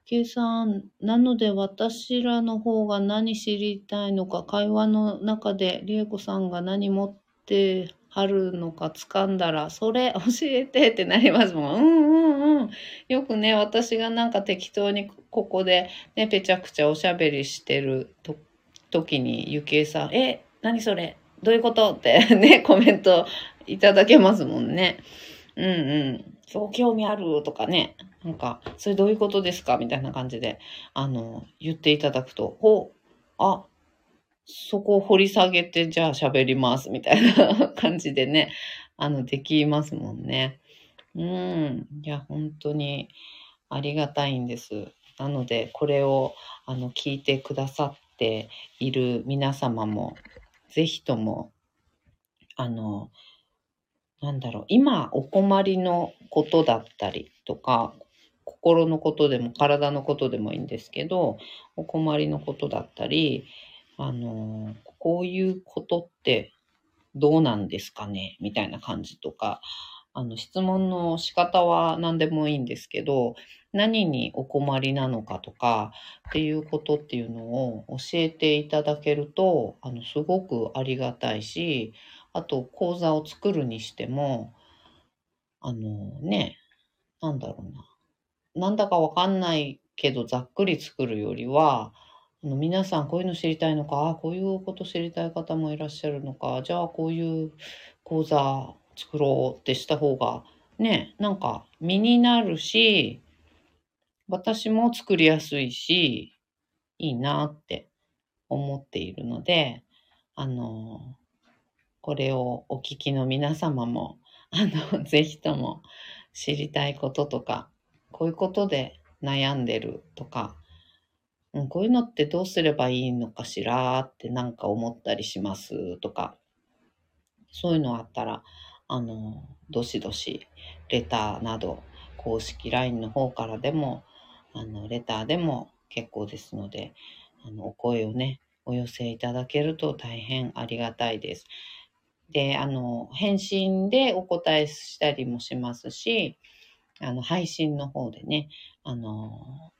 Speaker 1: 計算、なので私らの方が何知りたいのか、会話の中で理恵子さんが何持ってはるのか掴んだら、それ 教えてってなりますもん。うんうんうん。よくね、私がなんか適当にここでね、ぺちゃくちゃおしゃべりしてると時に、ゆきえさん、え、何それ？どういうこと？ってね、コメントいただけますもんね。うんうん。そう、興味あるとかね。なんか、それどういうことですか？みたいな感じで、あの、言っていただくと、ほう、あ、そこを掘り下げて、じゃあ喋ります、みたいな感じでね、あの、できますもんね。うん。いや、本当にありがたいんです。なので、これを、あの、聞いてくださっている皆様も、ぜひとも、あの、なんだろう、今お困りのことだったりとか、心のことでも体のことでもいいんですけど、お困りのことだったり、あの、こういうことってどうなんですかね？みたいな感じとか、あの、質問の仕方は何でもいいんですけど、何にお困りなのかとかっていうことっていうのを教えていただけると、あの、すごくありがたいし、あと講座を作るにしても、あのね、なんだろうな。なんだかわかんないけどざっくり作るよりは、皆さんこういうの知りたいのか、あこういうこと知りたい方もいらっしゃるのか、じゃあこういう講座作ろうってした方が、ね、なんか身になるし、私も作りやすいし、いいなって思っているので、あの、これをお聞きの皆様も、あの、ぜひとも知りたいこととか、こういうことで悩んでるとか、うん、こういうのってどうすればいいのかしらってなんか思ったりします？とか、そういうのあったら、あの、どしどし、レターなど、公式 LINE の方からでも、あの、レターでも結構ですので、あの、お声をね、お寄せいただけると大変ありがたいです。で、あの、返信でお答えしたりもしますし、あの、配信の方でね、あの、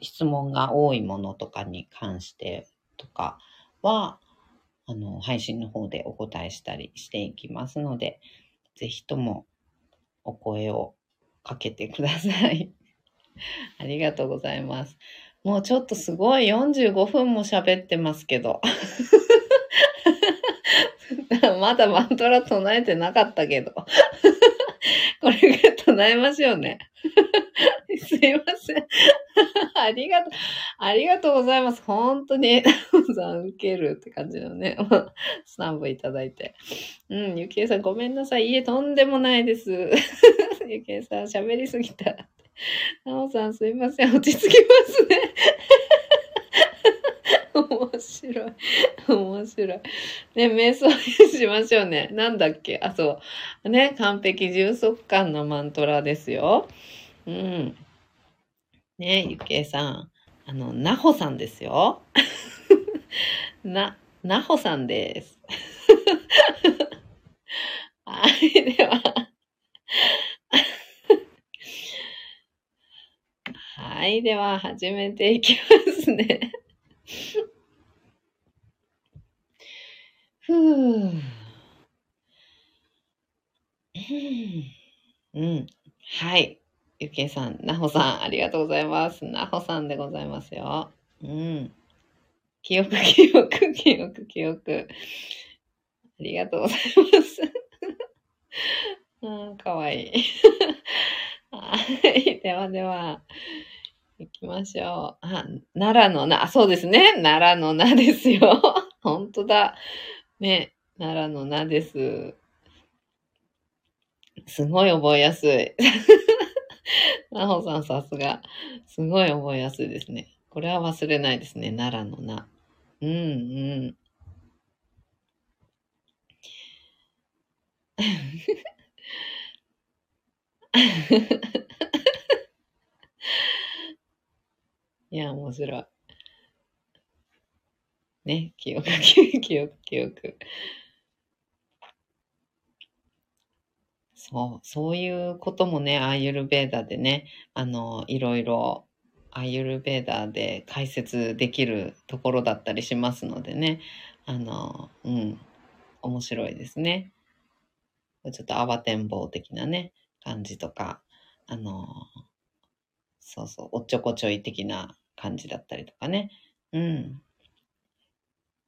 Speaker 1: 質問が多いものとかに関してとかは、あの、配信の方でお答えしたりしていきますので、ぜひともお声をかけてください。ありがとうございます。もうちょっとすごい45分も喋ってますけど。まだマントラ唱えてなかったけど。これから唱えましょうね。すいません。ありがとう、ありがとうございます。本当に、さん受けるって感じのね、スタンプいただいて。うん、ゆきえさんごめんなさい。いえ、とんでもないです。ゆきえさん喋りすぎた。なおさんすいません。落ち着きますね。面白い。面白い。ね、瞑想しましょうね。なんだっけ？あ、そう。ね、完璧充足感のマントラですよ。うん。ね、ゆきえさん。あの、なほさんですよ。な、なほさんです。はい、では。はい、では始めていきますね。ふう。うん。はい。ゆきえさん、なほさん、ありがとうございます。なほさんでございますよ。うん。記憶、記憶、記憶、記憶。ありがとうございます。うん、かわいい。はい。ではでは、行きましょう。あ、奈良のな、そうですね。奈良のなですよ。本当だ。ね、奈良のなです。すごい覚えやすい。なほさんさすが。すごい覚えやすいですね。これは忘れないですね。奈良のな。うんうん。いや、面白い。ね、記憶、記憶、記憶。そう、そういうこともね、アーユルベーダでね、あの、いろいろ、アーユルベーダで解説できるところだったりしますのでね、あの、うん、面白いですね。ちょっと慌てんぼう的なね、感じとか、あの、そうそう、おっちょこちょい的な感じだったりとかね。うん。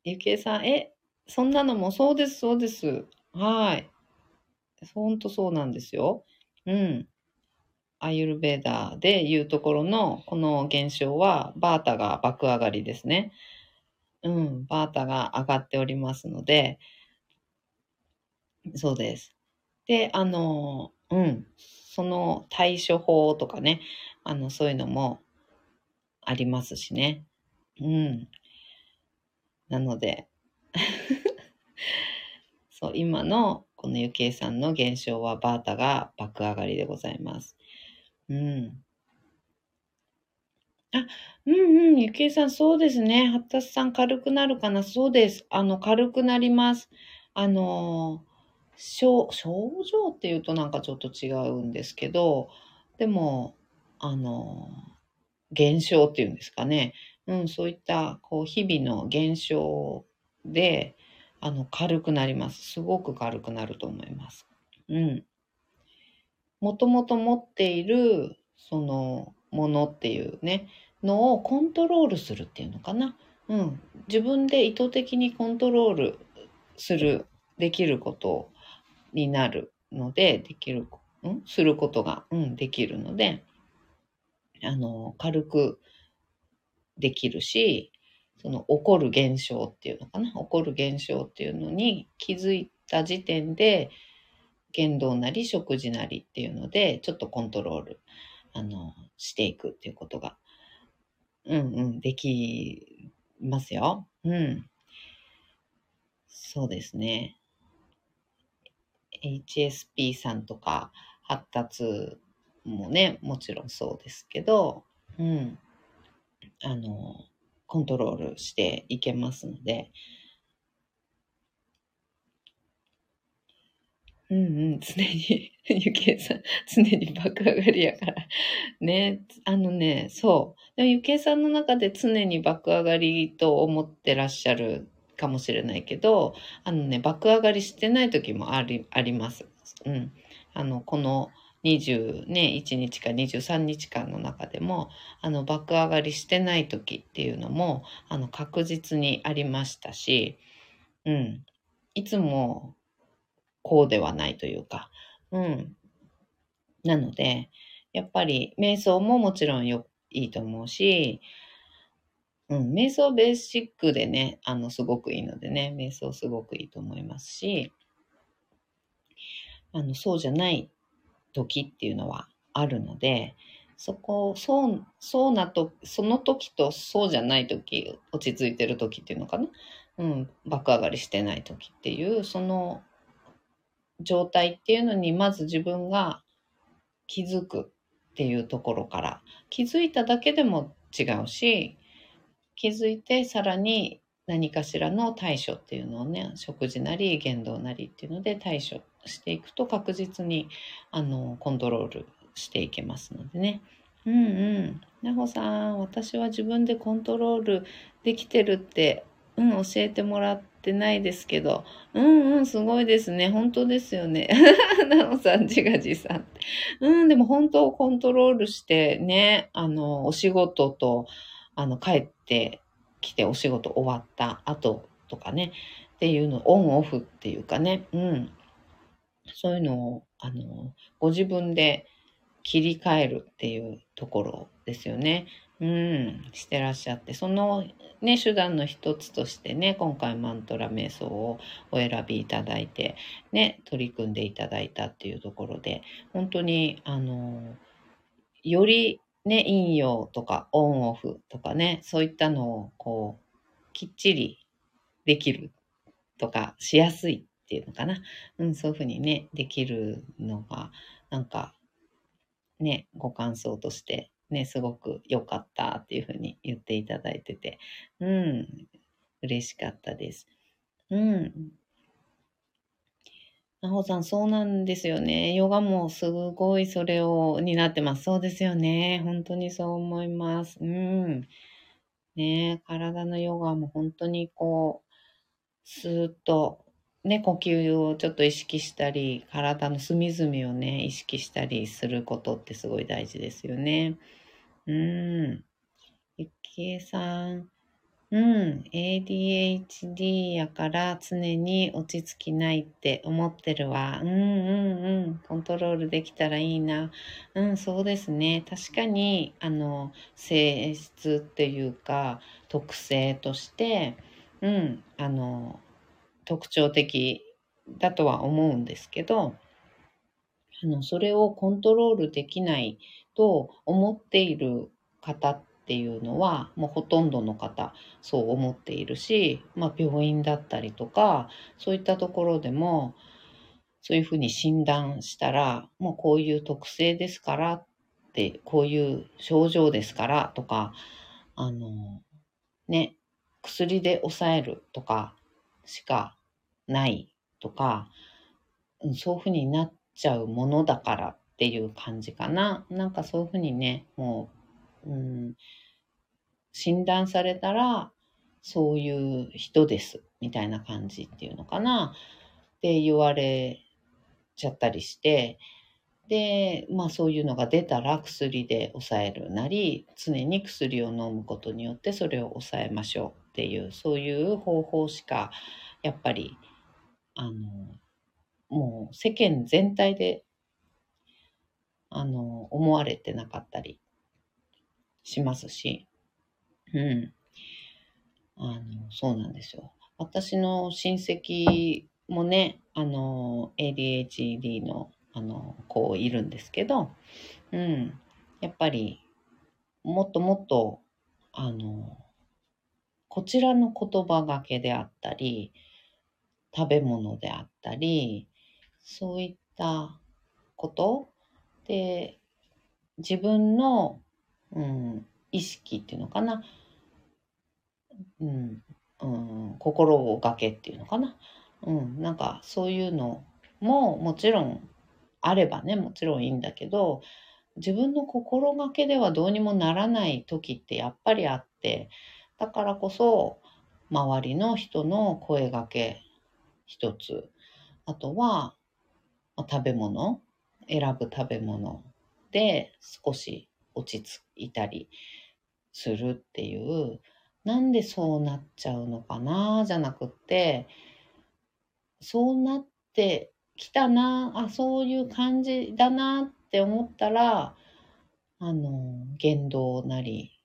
Speaker 1: ゆきえさん、え、そんなのもそうです、そうです。はい。ほんとそうなんですよ。うん。アユルベーダーでいうところのこの現象はバータが爆上がりですね。うん。バータが上がっておりますので、そうです。で、あの、うん。その対処法とかね、あの、そういうのもありますしね。うん。なので、そう、今のこのゆきえさんの現象はバータが爆上がりでございます。うん。あ、うんうん、ゆきえさん、そうですね。発達さん軽くなるかな？そうです。あの、軽くなります。あの、症、症状っていうとなんかちょっと違うんですけど、でも、あの、現象っていうんですかね。うん、そういった、こう、日々の現象で、あの、軽くなります。すごく軽くなると思います。うん。もともと持っている、その、ものっていうね、のをコントロールするっていうのかな。うん。自分で意図的にコントロールする、できることになるので、できる、うんすることが、うん、できるので、あの、軽くできるし、その起こる現象っていうのかな？起こる現象っていうのに気づいた時点で、言動なり食事なりっていうので、ちょっとコントロール、あの、していくっていうことが、うんうん、できますよ。うん。そうですね。HSP さんとか発達もね、もちろんそうですけど、うん。あの、コントロールしていけますので、うんうん、常に、ゆきえさん、常に爆上がりやから。ね、あのね、そう。でもゆきえさんの中で常に爆上がりと思ってらっしゃるかもしれないけど、あのね、爆上がりしてない時もあり、あります。うん。あの、この20ね、1日か23日間の中でも、あの、爆上がりしてない時っていうのも、あの、確実にありましたし、うん。いつも、こうではないというか、うん。なので、やっぱり、瞑想ももちろんよ、いいと思うし、うん、瞑想ベーシックでね、あの、すごくいいのでね、瞑想すごくいいと思いますし、あの、そうじゃない時っていうのはあるので、そこ、そう、そうなと、その時とそうじゃない時、落ち着いてる時っていうのかな？うん、爆上がりしてない時っていう、その状態っていうのに、まず自分が気づくっていうところから、気づいただけでも違うし、気づいてさらに何かしらの対処っていうのをね、食事なり言動なりっていうので対処していくと確実にあのコントロールしていけますのでね。うんうん。なほさん、私は自分でコントロールできてるって、うん、教えてもらってないですけど、うんうん、すごいですね。本当ですよね。なほさん、自画自賛。うん、でも本当コントロールしてね、あの、お仕事と、あの、帰ってきてお仕事終わった後とかね、っていうの、オンオフっていうかね、うん。そういうのを、あの、ご自分で切り替えるっていうところですよね。うん、してらっしゃって、そのね、手段の一つとしてね、今回マントラ瞑想をお選びいただいて、ね、取り組んでいただいたっていうところで、本当に、あの、よりね、陰陽とかオンオフとかね、そういったのをこう、きっちりできるとかしやすいっていうのかな。うん、そういうふうにね、できるのが、なんか、ね、ご感想として、ね、すごく良かったっていうふうに言っていただいてて、うん、嬉しかったです。うん。なほさん、そうなんですよね。ヨガもすごいそれを、になってます。そうですよね。本当にそう思います。うん。ね体のヨガも本当にこう、スーッとね、呼吸をちょっと意識したり、体の隅々をね、意識したりすることってすごい大事ですよね。うん。ゆきえさん。うん。ADHD やから常に落ち着きないって思ってるわ。うんうんうん。コントロールできたらいいな。うん、そうですね。確かに、あの、性質っていうか、特性として、うん、あの、特徴的だとは思うんですけど、あの、それをコントロールできないと思っている方っていうのは、もうほとんどの方、そう思っているし、まあ、病院だったりとか、そういったところでも、そういうふうに診断したら、もうこういう特性ですからって、こういう症状ですからとか、あの、ね、薬で抑えるとかしかないとか、そういうふうになっちゃうものだからっていう感じかな。なんかそういうふうにね、もう、うん、診断されたら、そういう人です、みたいな感じっていうのかな。って言われちゃったりして、で、まあそういうのが出たら薬で抑えるなり、常に薬を飲むことによってそれを抑えましょうっていう、そういう方法しか、やっぱりあの、もう世間全体で、あの、思われてなかったりしますし、うん。あの、そうなんですよ。私の親戚もね、あの、ADHD の、あの、子いるんですけど、うん。やっぱり、もっともっと、あの、こちらの言葉がけであったり、食べ物であったり、そういったこと。で、自分の、うん、意識っていうのかな、うん、うん、心がけっていうのかな、うん、なんかそういうのももちろんあればね、もちろんいいんだけど、自分の心がけではどうにもならない時ってやっぱりあって、だからこそ周りの人の声がけ一つ。あとは、まあ、食べ物、選ぶ食べ物。で少し落ち着いたりするっていう、なんでそうなっちゃうのかな？じゃなくって、そうなってきたな、あ、そういう感じだなって思ったら、あの、言動なり、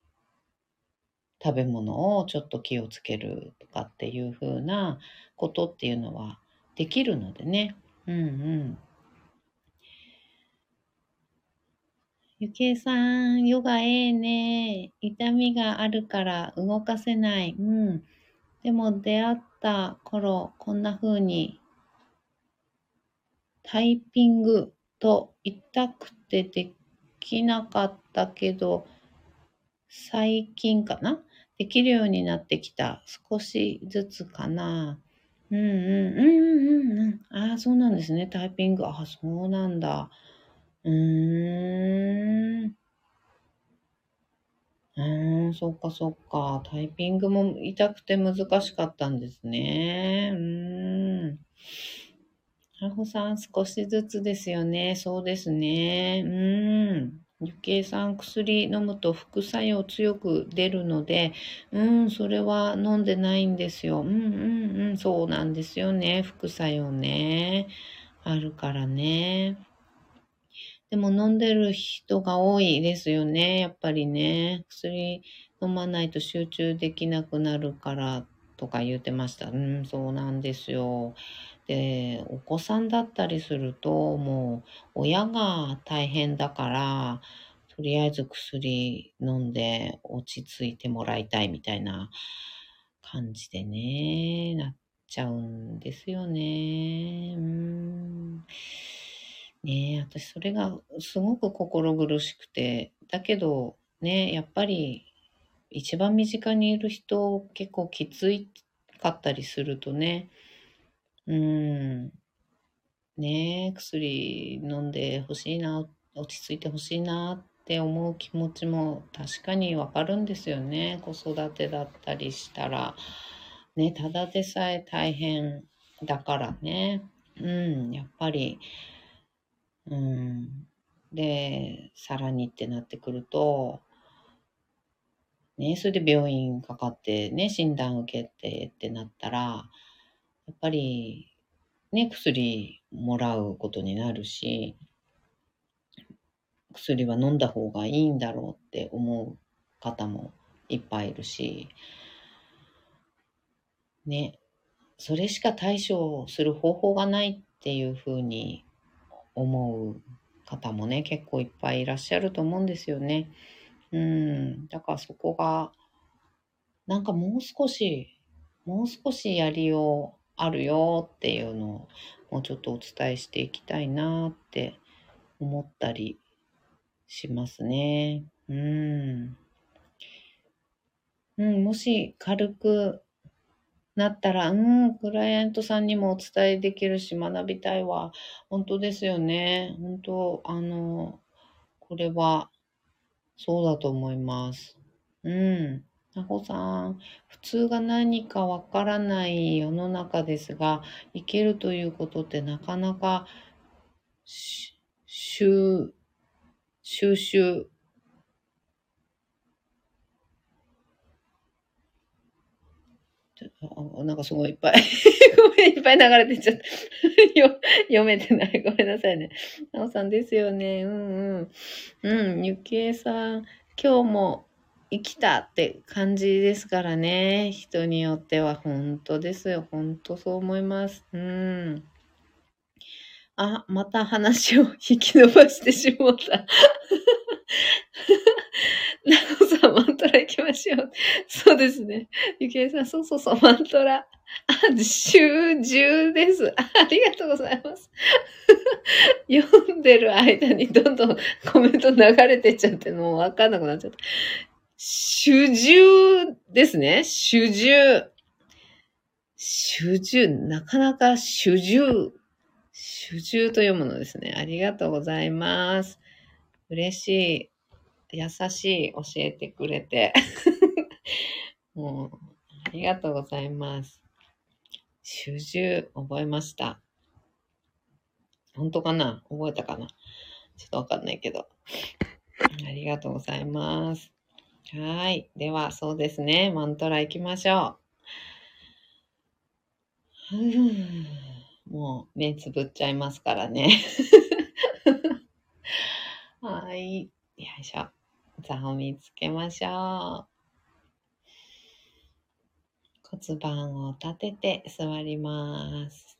Speaker 1: 食べ物をちょっと気をつけるとかっていう風なことっていうのはできるのでね。うんうん。ゆきえさん、ヨガええね。痛みがあるから動かせない。うん。でも出会った頃、こんな風にタイピングと痛くてできなかったけど、最近かな？できるようになってきた。少しずつかな。うんうんうんうんうんうん。ああ、そうなんですね。タイピング。ああ、そうなんだ。うーん。うーん、そっかそっか。タイピングも痛くて難しかったんですね。うーん。あほさん、少しずつですよね。そうですね。うーん。ゆきえさん、薬飲むと副作用強く出るので、うん、それは飲んでないんですよ。うんうんうん、そうなんですよね。副作用ね。あるからね。でも飲んでる人が多いですよね。やっぱりね。薬飲まないと集中できなくなるからとか言ってました。うん、そうなんですよ。で、お子さんだったりすると、もう親が大変だから、とりあえず薬飲んで落ち着いてもらいたいみたいな感じでね、なっちゃうんですよね。うん。ね、私それがすごく心苦しくて、だけどね、やっぱり一番身近にいる人結構きついかったりするとね、うん。ねえ、薬飲んでほしいな、落ち着いてほしいなって思う気持ちも確かにわかるんですよね。子育てだったりしたら。ね、ただでさえ大変だからね。うん、やっぱり、うん。で、さらにってなってくると、ね、それで病院かかってね、診断受けてってなったら、やっぱり、ね、薬もらうことになるし、薬は飲んだ方がいいんだろうって思う方もいっぱいいるし、ね、それしか対処する方法がないっていうふうに思う方もね、結構いっぱいいらっしゃると思うんですよね。うん、だからそこが、なんかもう少し、もう少しやりようあるよっていうのをもうちょっとお伝えしていきたいなって思ったりしますね。うん。うん、もし軽くなったら、うん、クライアントさんにもお伝えできるし学びたいわ。本当ですよね。本当、あの、これはそうだと思います。うん。なほさん、普通が何かわからない世の中ですが、生きるということってなかなかし収収集なんかすごいいっぱい ごめん、いっぱい流れてっちゃった。よ読めてない。ごめんなさいね。なおさんですよね。うんうん。うん、ゆきえさん、今日も生きたって感じですからね。人によっては本当ですよ。本当そう思います。うん。あ、また話を引き伸ばしてしもった。なおさん、マントラ行きましょう。そうですね。ゆきえさん、そうそうそう、マントラ。あ、集中です。あありがとうございます。読んでる間にどんどんコメント流れてっちゃって、もうわかんなくなっちゃった。主従ですね。主従。主従。なかなか主従。主従というものですね。ありがとうございます。嬉しい。優しい。教えてくれて。もう、ありがとうございます。主従、覚えました。本当かな？覚えたかな？ちょっとわかんないけど。ありがとうございます。はい。では、そうですね。マントラ行きましょう。もう目つぶっちゃいますからね。はい。よいしょ。座を見つけましょう。骨盤を立てて座ります。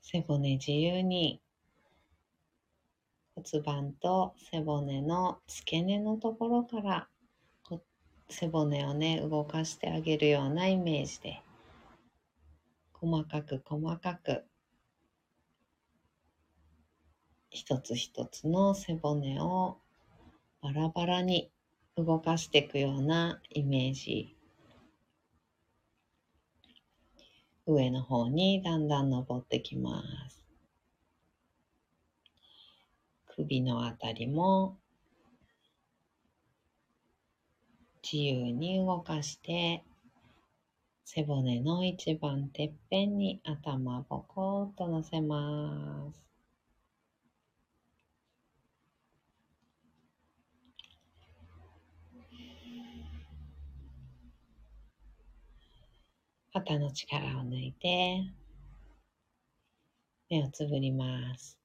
Speaker 1: 背骨自由に骨盤と背骨の付け根のところから背骨をね動かしてあげるようなイメージで細かく細かく一つ一つの背骨をバラバラに動かしていくようなイメージ。上の方にだんだん登ってきます。首のあたりも自由に動かして背骨の一番てっぺんに頭ボコッと乗せます。肩の力を抜いて目をつぶります。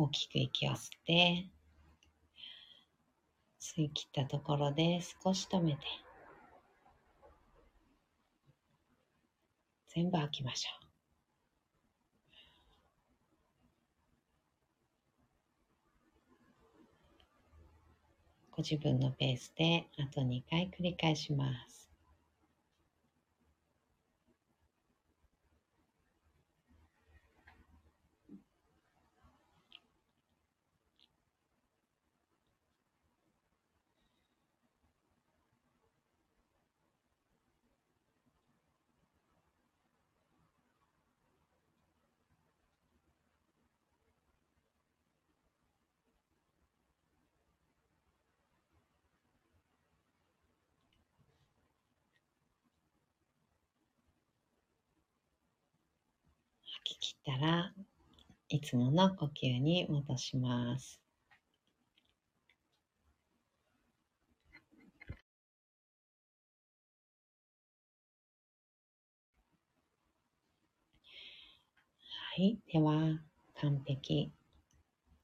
Speaker 1: 大きく息を吸って吸い切ったところで少し止めて全部吐きましょうご自分のペースであと2回繰り返します。吐き切ったらいつもの呼吸に戻します。はい。では、完璧、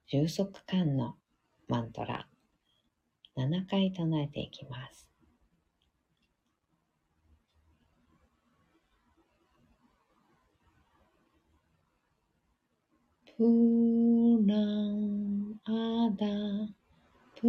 Speaker 1: 充足感のマントラ、7回唱えていきます。プーランアダプ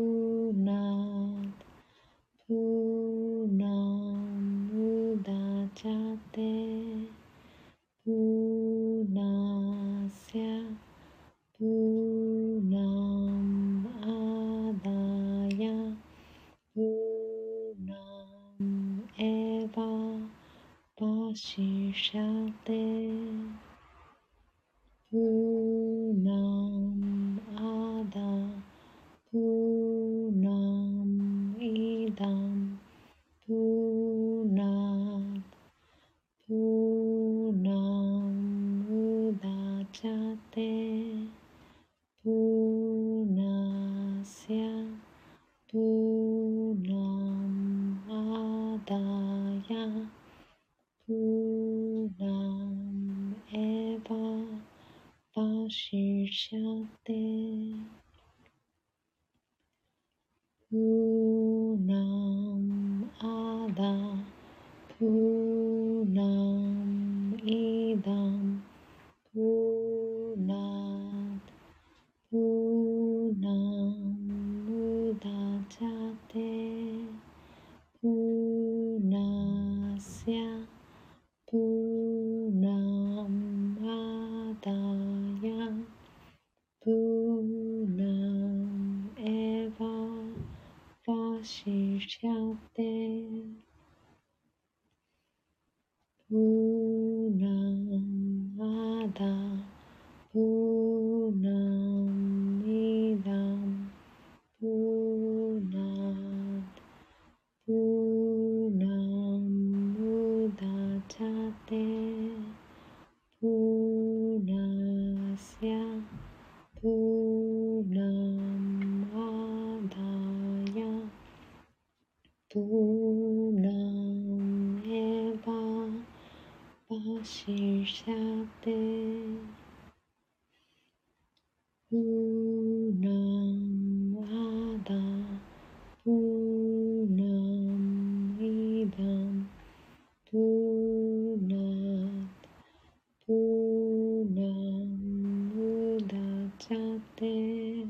Speaker 1: Chater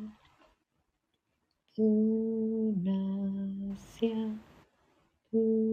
Speaker 1: Punasya Punasya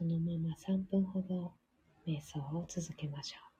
Speaker 1: そのまま3分ほど瞑想を続けましょう。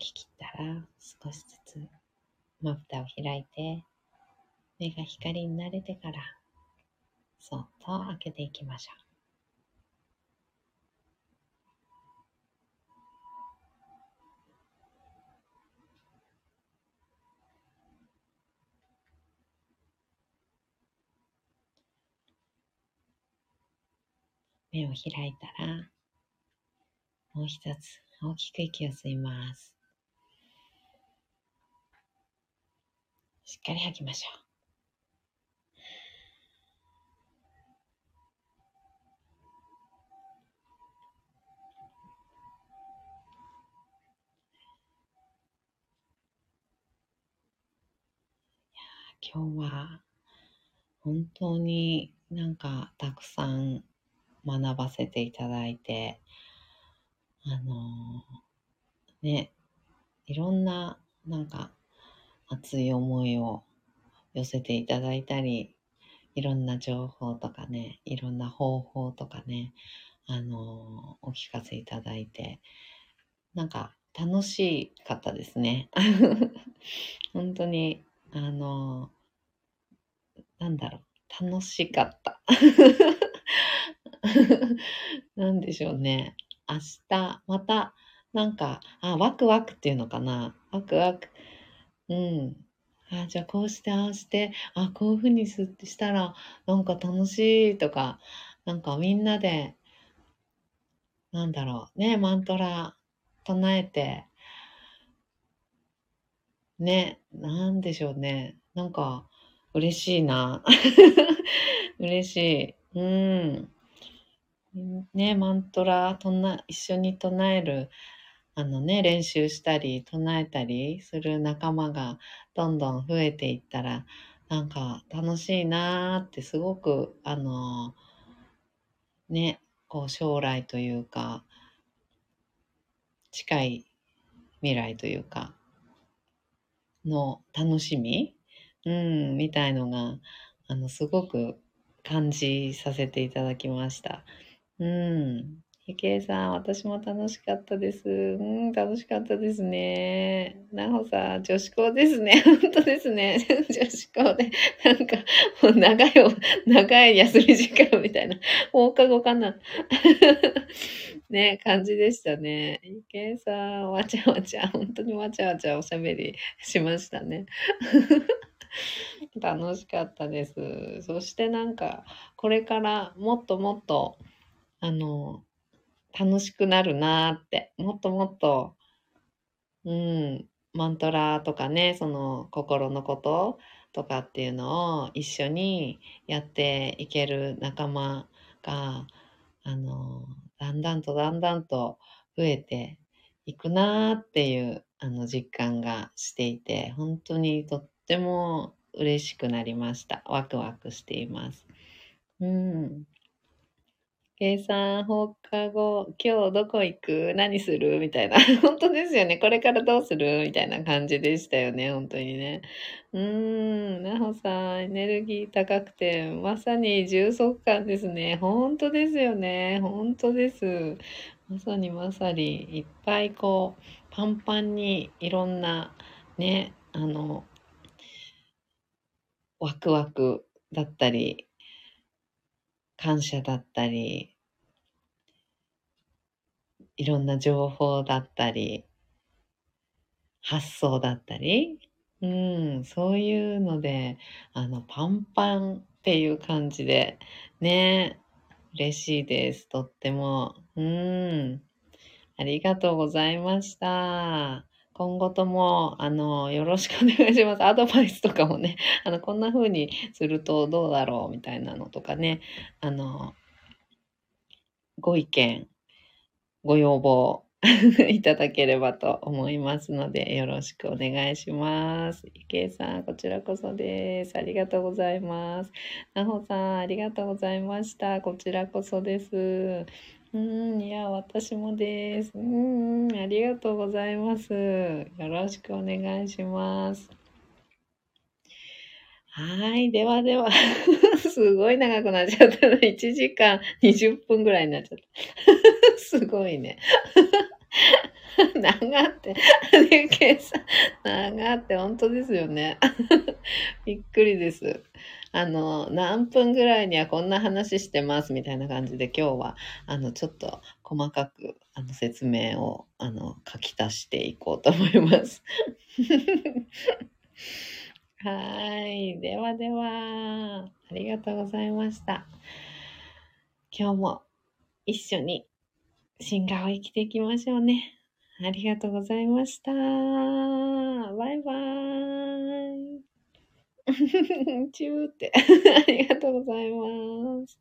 Speaker 1: き切ったら少しずつまぶたを開いて目が光に慣れてからそっと開けていきましょう。目を開いたらもう一つ大きく息を吸います。しっかり吐きましょう。今日は本当になんかたくさん学ばせていただいて、あのね、いろんななんか熱い思いを寄せていただいたり、いろんな情報とかね、いろんな方法とかね、あのお聞かせいただいて、なんか楽しかったですね。本当に、あのなんだろう、楽しかった。なんでしょうね。明日、また、なんか、あ、ワクワクっていうのかな。ワクワク。うん。あ、じゃあこうして、ああして、あ、こういうふうにすしたら、なんか楽しいとか、なんかみんなで、なんだろう、ね、マントラ唱えて、ね、なんでしょうね。なんか、嬉しいな。嬉しい。うん。ね、マントラ唱一緒に唱える、あのね、練習したり、唱えたりする仲間がどんどん増えていったら、なんか楽しいなーってすごく、あのね、こう将来というか、近い未来というか、の楽しみうん、みたいのが、あの、すごく感じさせていただきました。うん。ゆけいさん、私も楽しかったです。うん、楽しかったですね。なほさん、女子校ですね。本当ですね。女子校で、なんか、もう長い、長い休み時間みたいな、放課後かな。ね、感じでしたね。ゆけいさん、わちゃわちゃ、本当にわちゃわちゃおしゃべりしましたね。楽しかったです。そしてなんか、これからもっともっと、あの、楽しくなるなって、もっともっと、うん、マントラとかね、その心のこととかっていうのを一緒にやっていける仲間が、あの、だんだんとだんだんと増えていくなーっていう、あの、実感がしていて、本当にとっても嬉しくなりました。ワクワクしています。うん。計算放課後、今日どこ行く？何する？みたいな。本当ですよね。これからどうする？みたいな感じでしたよね。本当にね。うーん。なほさん、エネルギー高くて、まさに充足感ですね。本当ですよね。本当です。まさにまさに、いっぱいこう、パンパンにいろんな、ね、あの、ワクワクだったり、感謝だったり、いろんな情報だったり、発想だったり、うん、そういうので、あの、パンパンっていう感じで、ね、嬉しいです。とっても。うん。ありがとうございました。今後とも、あの、よろしくお願いします。アドバイスとかもね、あの、こんな風にするとどうだろうみたいなのとかね、あの、ご意見、ご要望 いただければと思いますので、よろしくお願いします。ゆけいさん、こちらこそです。ありがとうございます。なほさん、ありがとうございました。こちらこそです。うん、いや、私もです。うん、ありがとうございます。よろしくお願いします。はい。ではでは、すごい長くなっちゃったな。1時間20分ぐらいになっちゃった。すごいね。長って、ね、計算、長って本当ですよね。びっくりです。あの、何分ぐらいにはこんな話してますみたいな感じで今日は、あの、ちょっと細かく、あの、説明を、あの、書き足していこうと思います。はい。ではでは、ありがとうございました。今日も一緒に進化を生きていきましょうね。ありがとうございました。バイバーイ。チューって。ありがとうございます。